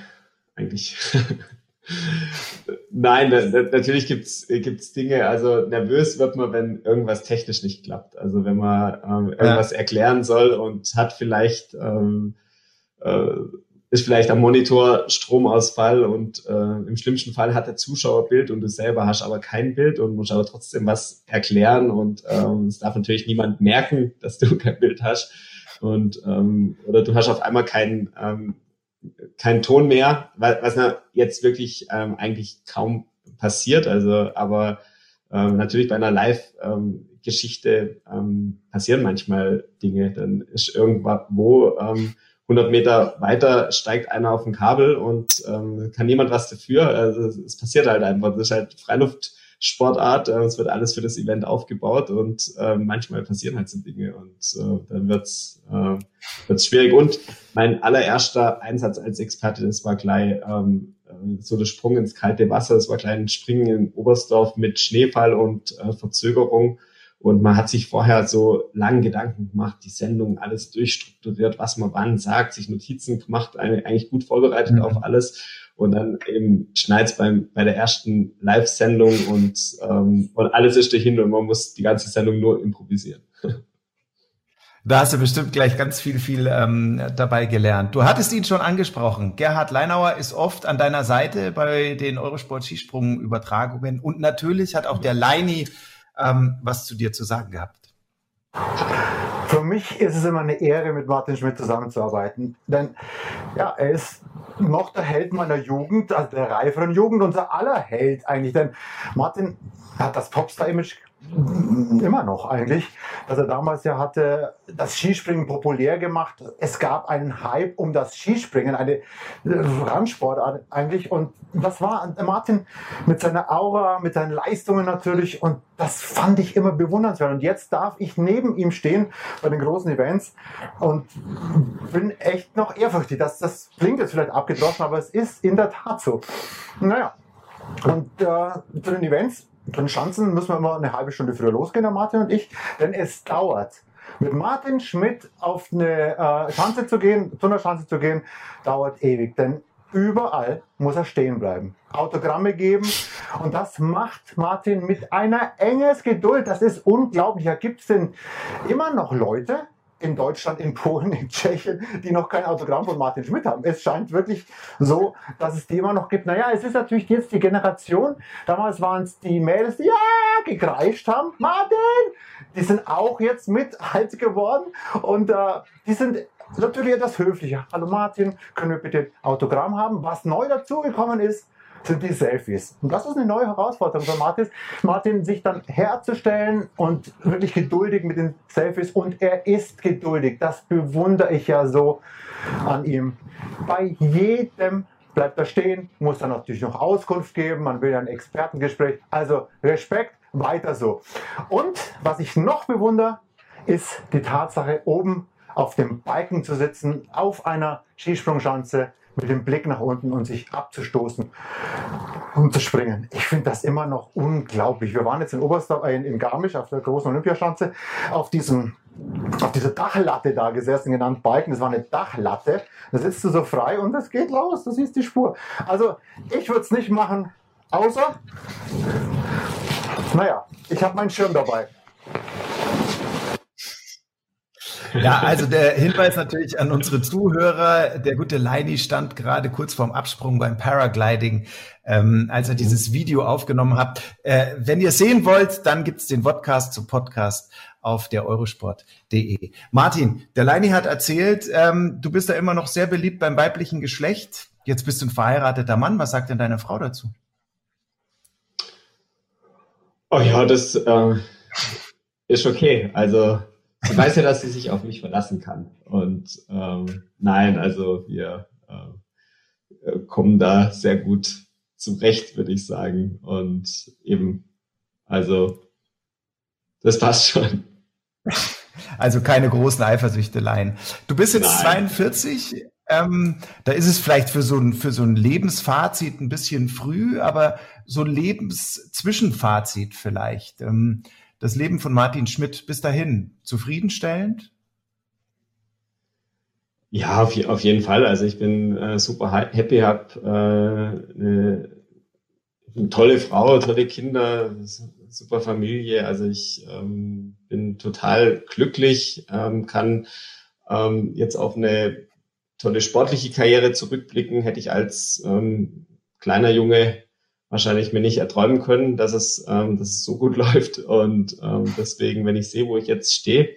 eigentlich. Nein, natürlich gibt's gibt's Dinge, also nervös wird man, wenn irgendwas technisch nicht klappt. Also wenn man ähm, irgendwas ja. erklären soll und hat vielleicht ähm, äh, ist vielleicht am Monitor Stromausfall und äh, im schlimmsten Fall hat der Zuschauer Bild und du selber hast aber kein Bild und musst aber trotzdem was erklären und ähm, es darf natürlich niemand merken, dass du kein Bild hast und ähm, oder du hast auf einmal keinen ähm, keinen Ton mehr, was jetzt wirklich ähm, eigentlich kaum passiert, also aber ähm, natürlich bei einer Live ähm, Geschichte ähm, passieren manchmal Dinge. Dann ist irgendwo ähm, 100 Meter weiter steigt einer auf ein Kabel und ähm, kann niemand was dafür. Also es passiert halt einfach. Das ist halt Freiluftsportart. Äh, es wird alles für das Event aufgebaut und äh, manchmal passieren halt so Dinge und äh, dann wird's äh, wird's schwierig. Und mein allererster Einsatz als Experte, das war gleich ähm, so der Sprung ins kalte Wasser. Das war gleich ein Springen in Oberstdorf mit Schneefall und äh, Verzögerung. Und man hat sich vorher so lang Gedanken gemacht, die Sendung alles durchstrukturiert, was man wann sagt, sich Notizen gemacht, eigentlich gut vorbereitet mhm. auf alles. Und dann eben schneit's beim bei der ersten Live-Sendung und, ähm, und alles ist dahin und man muss die ganze Sendung nur improvisieren. Da hast du bestimmt gleich ganz viel, viel ähm, dabei gelernt. Du hattest ihn schon angesprochen. Gerhard Leinauer ist oft an deiner Seite bei den Eurosport-Skisprung-Übertragungen. Und natürlich hat auch der Leini ähm, was zu dir zu sagen gehabt. Für mich ist es immer eine Ehre, mit Martin Schmidt zusammenzuarbeiten. Denn ja, er ist noch der Held meiner Jugend, also der reiferen Jugend, unser aller Held eigentlich. Denn Martin hat das Popstar-Image immer noch eigentlich, dass er damals ja hatte das Skispringen populär gemacht. Es gab einen Hype um das Skispringen, eine Randsportart eigentlich. Und das war Martin mit seiner Aura, mit seinen Leistungen natürlich. Und das fand ich immer bewundernswert. Und jetzt darf ich neben ihm stehen bei den großen Events und bin echt noch ehrfürchtig. Das, das klingt jetzt vielleicht abgedroschen, aber es ist in der Tat so. Naja, und äh, zu den Events von Schanzen müssen wir immer eine halbe Stunde früher losgehen, der Martin und ich, denn es dauert. Mit Martin Schmidt auf eine äh, Schanze zu gehen, zu einer Schanze zu gehen, dauert ewig, denn überall muss er stehen bleiben, Autogramme geben und das macht Martin mit einer enges Geduld. Das ist unglaublich. Da gibt es denn immer noch Leute, in Deutschland, in Polen, in Tschechien, die noch kein Autogramm von Martin Schmidt haben. Es scheint wirklich so, dass es die immer noch gibt. Naja, es ist natürlich jetzt die Generation. Damals waren es die Mädels, die ja gekreischt haben. Martin! Die sind auch jetzt mit alt geworden und äh, die sind natürlich etwas höflicher. Hallo Martin, können wir bitte Autogramm haben? Was neu dazugekommen ist, sind die Selfies. Und das ist eine neue Herausforderung für Martin, Martin sich dann herzustellen und wirklich geduldig mit den Selfies. Und er ist geduldig. Das bewundere ich ja so an ihm. Bei jedem bleibt er stehen, muss dann natürlich noch Auskunft geben. Man will ja ein Expertengespräch. Also Respekt, weiter so. Und was ich noch bewundere, ist die Tatsache, oben auf dem Balken zu sitzen, auf einer Skisprungschanze mit dem Blick nach unten und sich abzustoßen und zu springen. Ich finde das immer noch unglaublich. Wir waren jetzt in Oberstdorf, äh, in Garmisch auf der großen Olympiaschanze auf diesem auf dieser Dachlatte da gesessen, genannt Balken. Das war eine Dachlatte. Da sitzt du so frei und es geht los. Du siehst die Spur. Also ich würde es nicht machen, außer, naja, ich habe meinen Schirm dabei. Ja, also der Hinweis natürlich an unsere Zuhörer. Der gute Leini stand gerade kurz vorm Absprung beim Paragliding, ähm, als er dieses Video aufgenommen hat. Äh, wenn ihr sehen wollt, dann gibt's den Podcast zum Podcast auf der eurosport.de. Martin, der Leini hat erzählt, ähm, du bist da immer noch sehr beliebt beim weiblichen Geschlecht. Jetzt bist du ein verheirateter Mann. Was sagt denn deine Frau dazu? Oh ja, das äh, ist okay. Also sie weiß ja, dass sie sich auf mich verlassen kann. Und ähm, nein, also wir äh, kommen da sehr gut zurecht, würde ich sagen. Und eben, also das passt schon. Also keine großen Eifersüchteleien. Du bist jetzt Nein. 42. Ähm, da ist es vielleicht für so, ein, für so ein Lebensfazit ein bisschen früh, aber so ein Lebenszwischenfazit vielleicht. Ähm, das Leben von Martin Schmidt bis dahin zufriedenstellend? Ja, auf, auf jeden Fall. Also ich bin äh, super happy, habe äh, eine, eine, tolle Frau, tolle Kinder, super Familie. Also ich ähm, bin total glücklich, ähm, kann ähm, jetzt auf eine tolle sportliche Karriere zurückblicken. Hätte ich als ähm, kleiner Junge wahrscheinlich mir nicht erträumen können, dass es, ähm, dass es so gut läuft. Und ähm, deswegen, wenn ich sehe, wo ich jetzt stehe,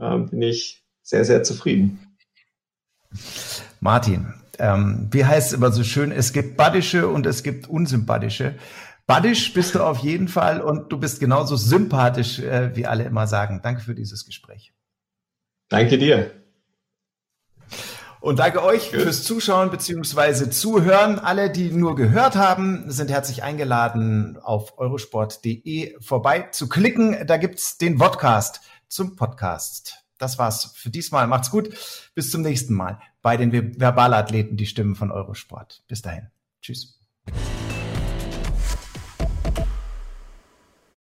ähm, bin ich sehr, sehr zufrieden. Martin, ähm, wie heißt es immer so schön, es gibt badische und es gibt unsympathische. Baddisch bist du auf jeden Fall und du bist genauso sympathisch, äh, wie alle immer sagen. Danke für dieses Gespräch. Danke dir. Und danke euch fürs Zuschauen bzw. Zuhören. Alle, die nur gehört haben, sind herzlich eingeladen, auf eurosport.de vorbei zu klicken. Da gibt's den Podcast zum Podcast. Das war's für diesmal. Macht's gut. Bis zum nächsten Mal bei den Verbalathleten, die Stimmen von Eurosport. Bis dahin. Tschüss.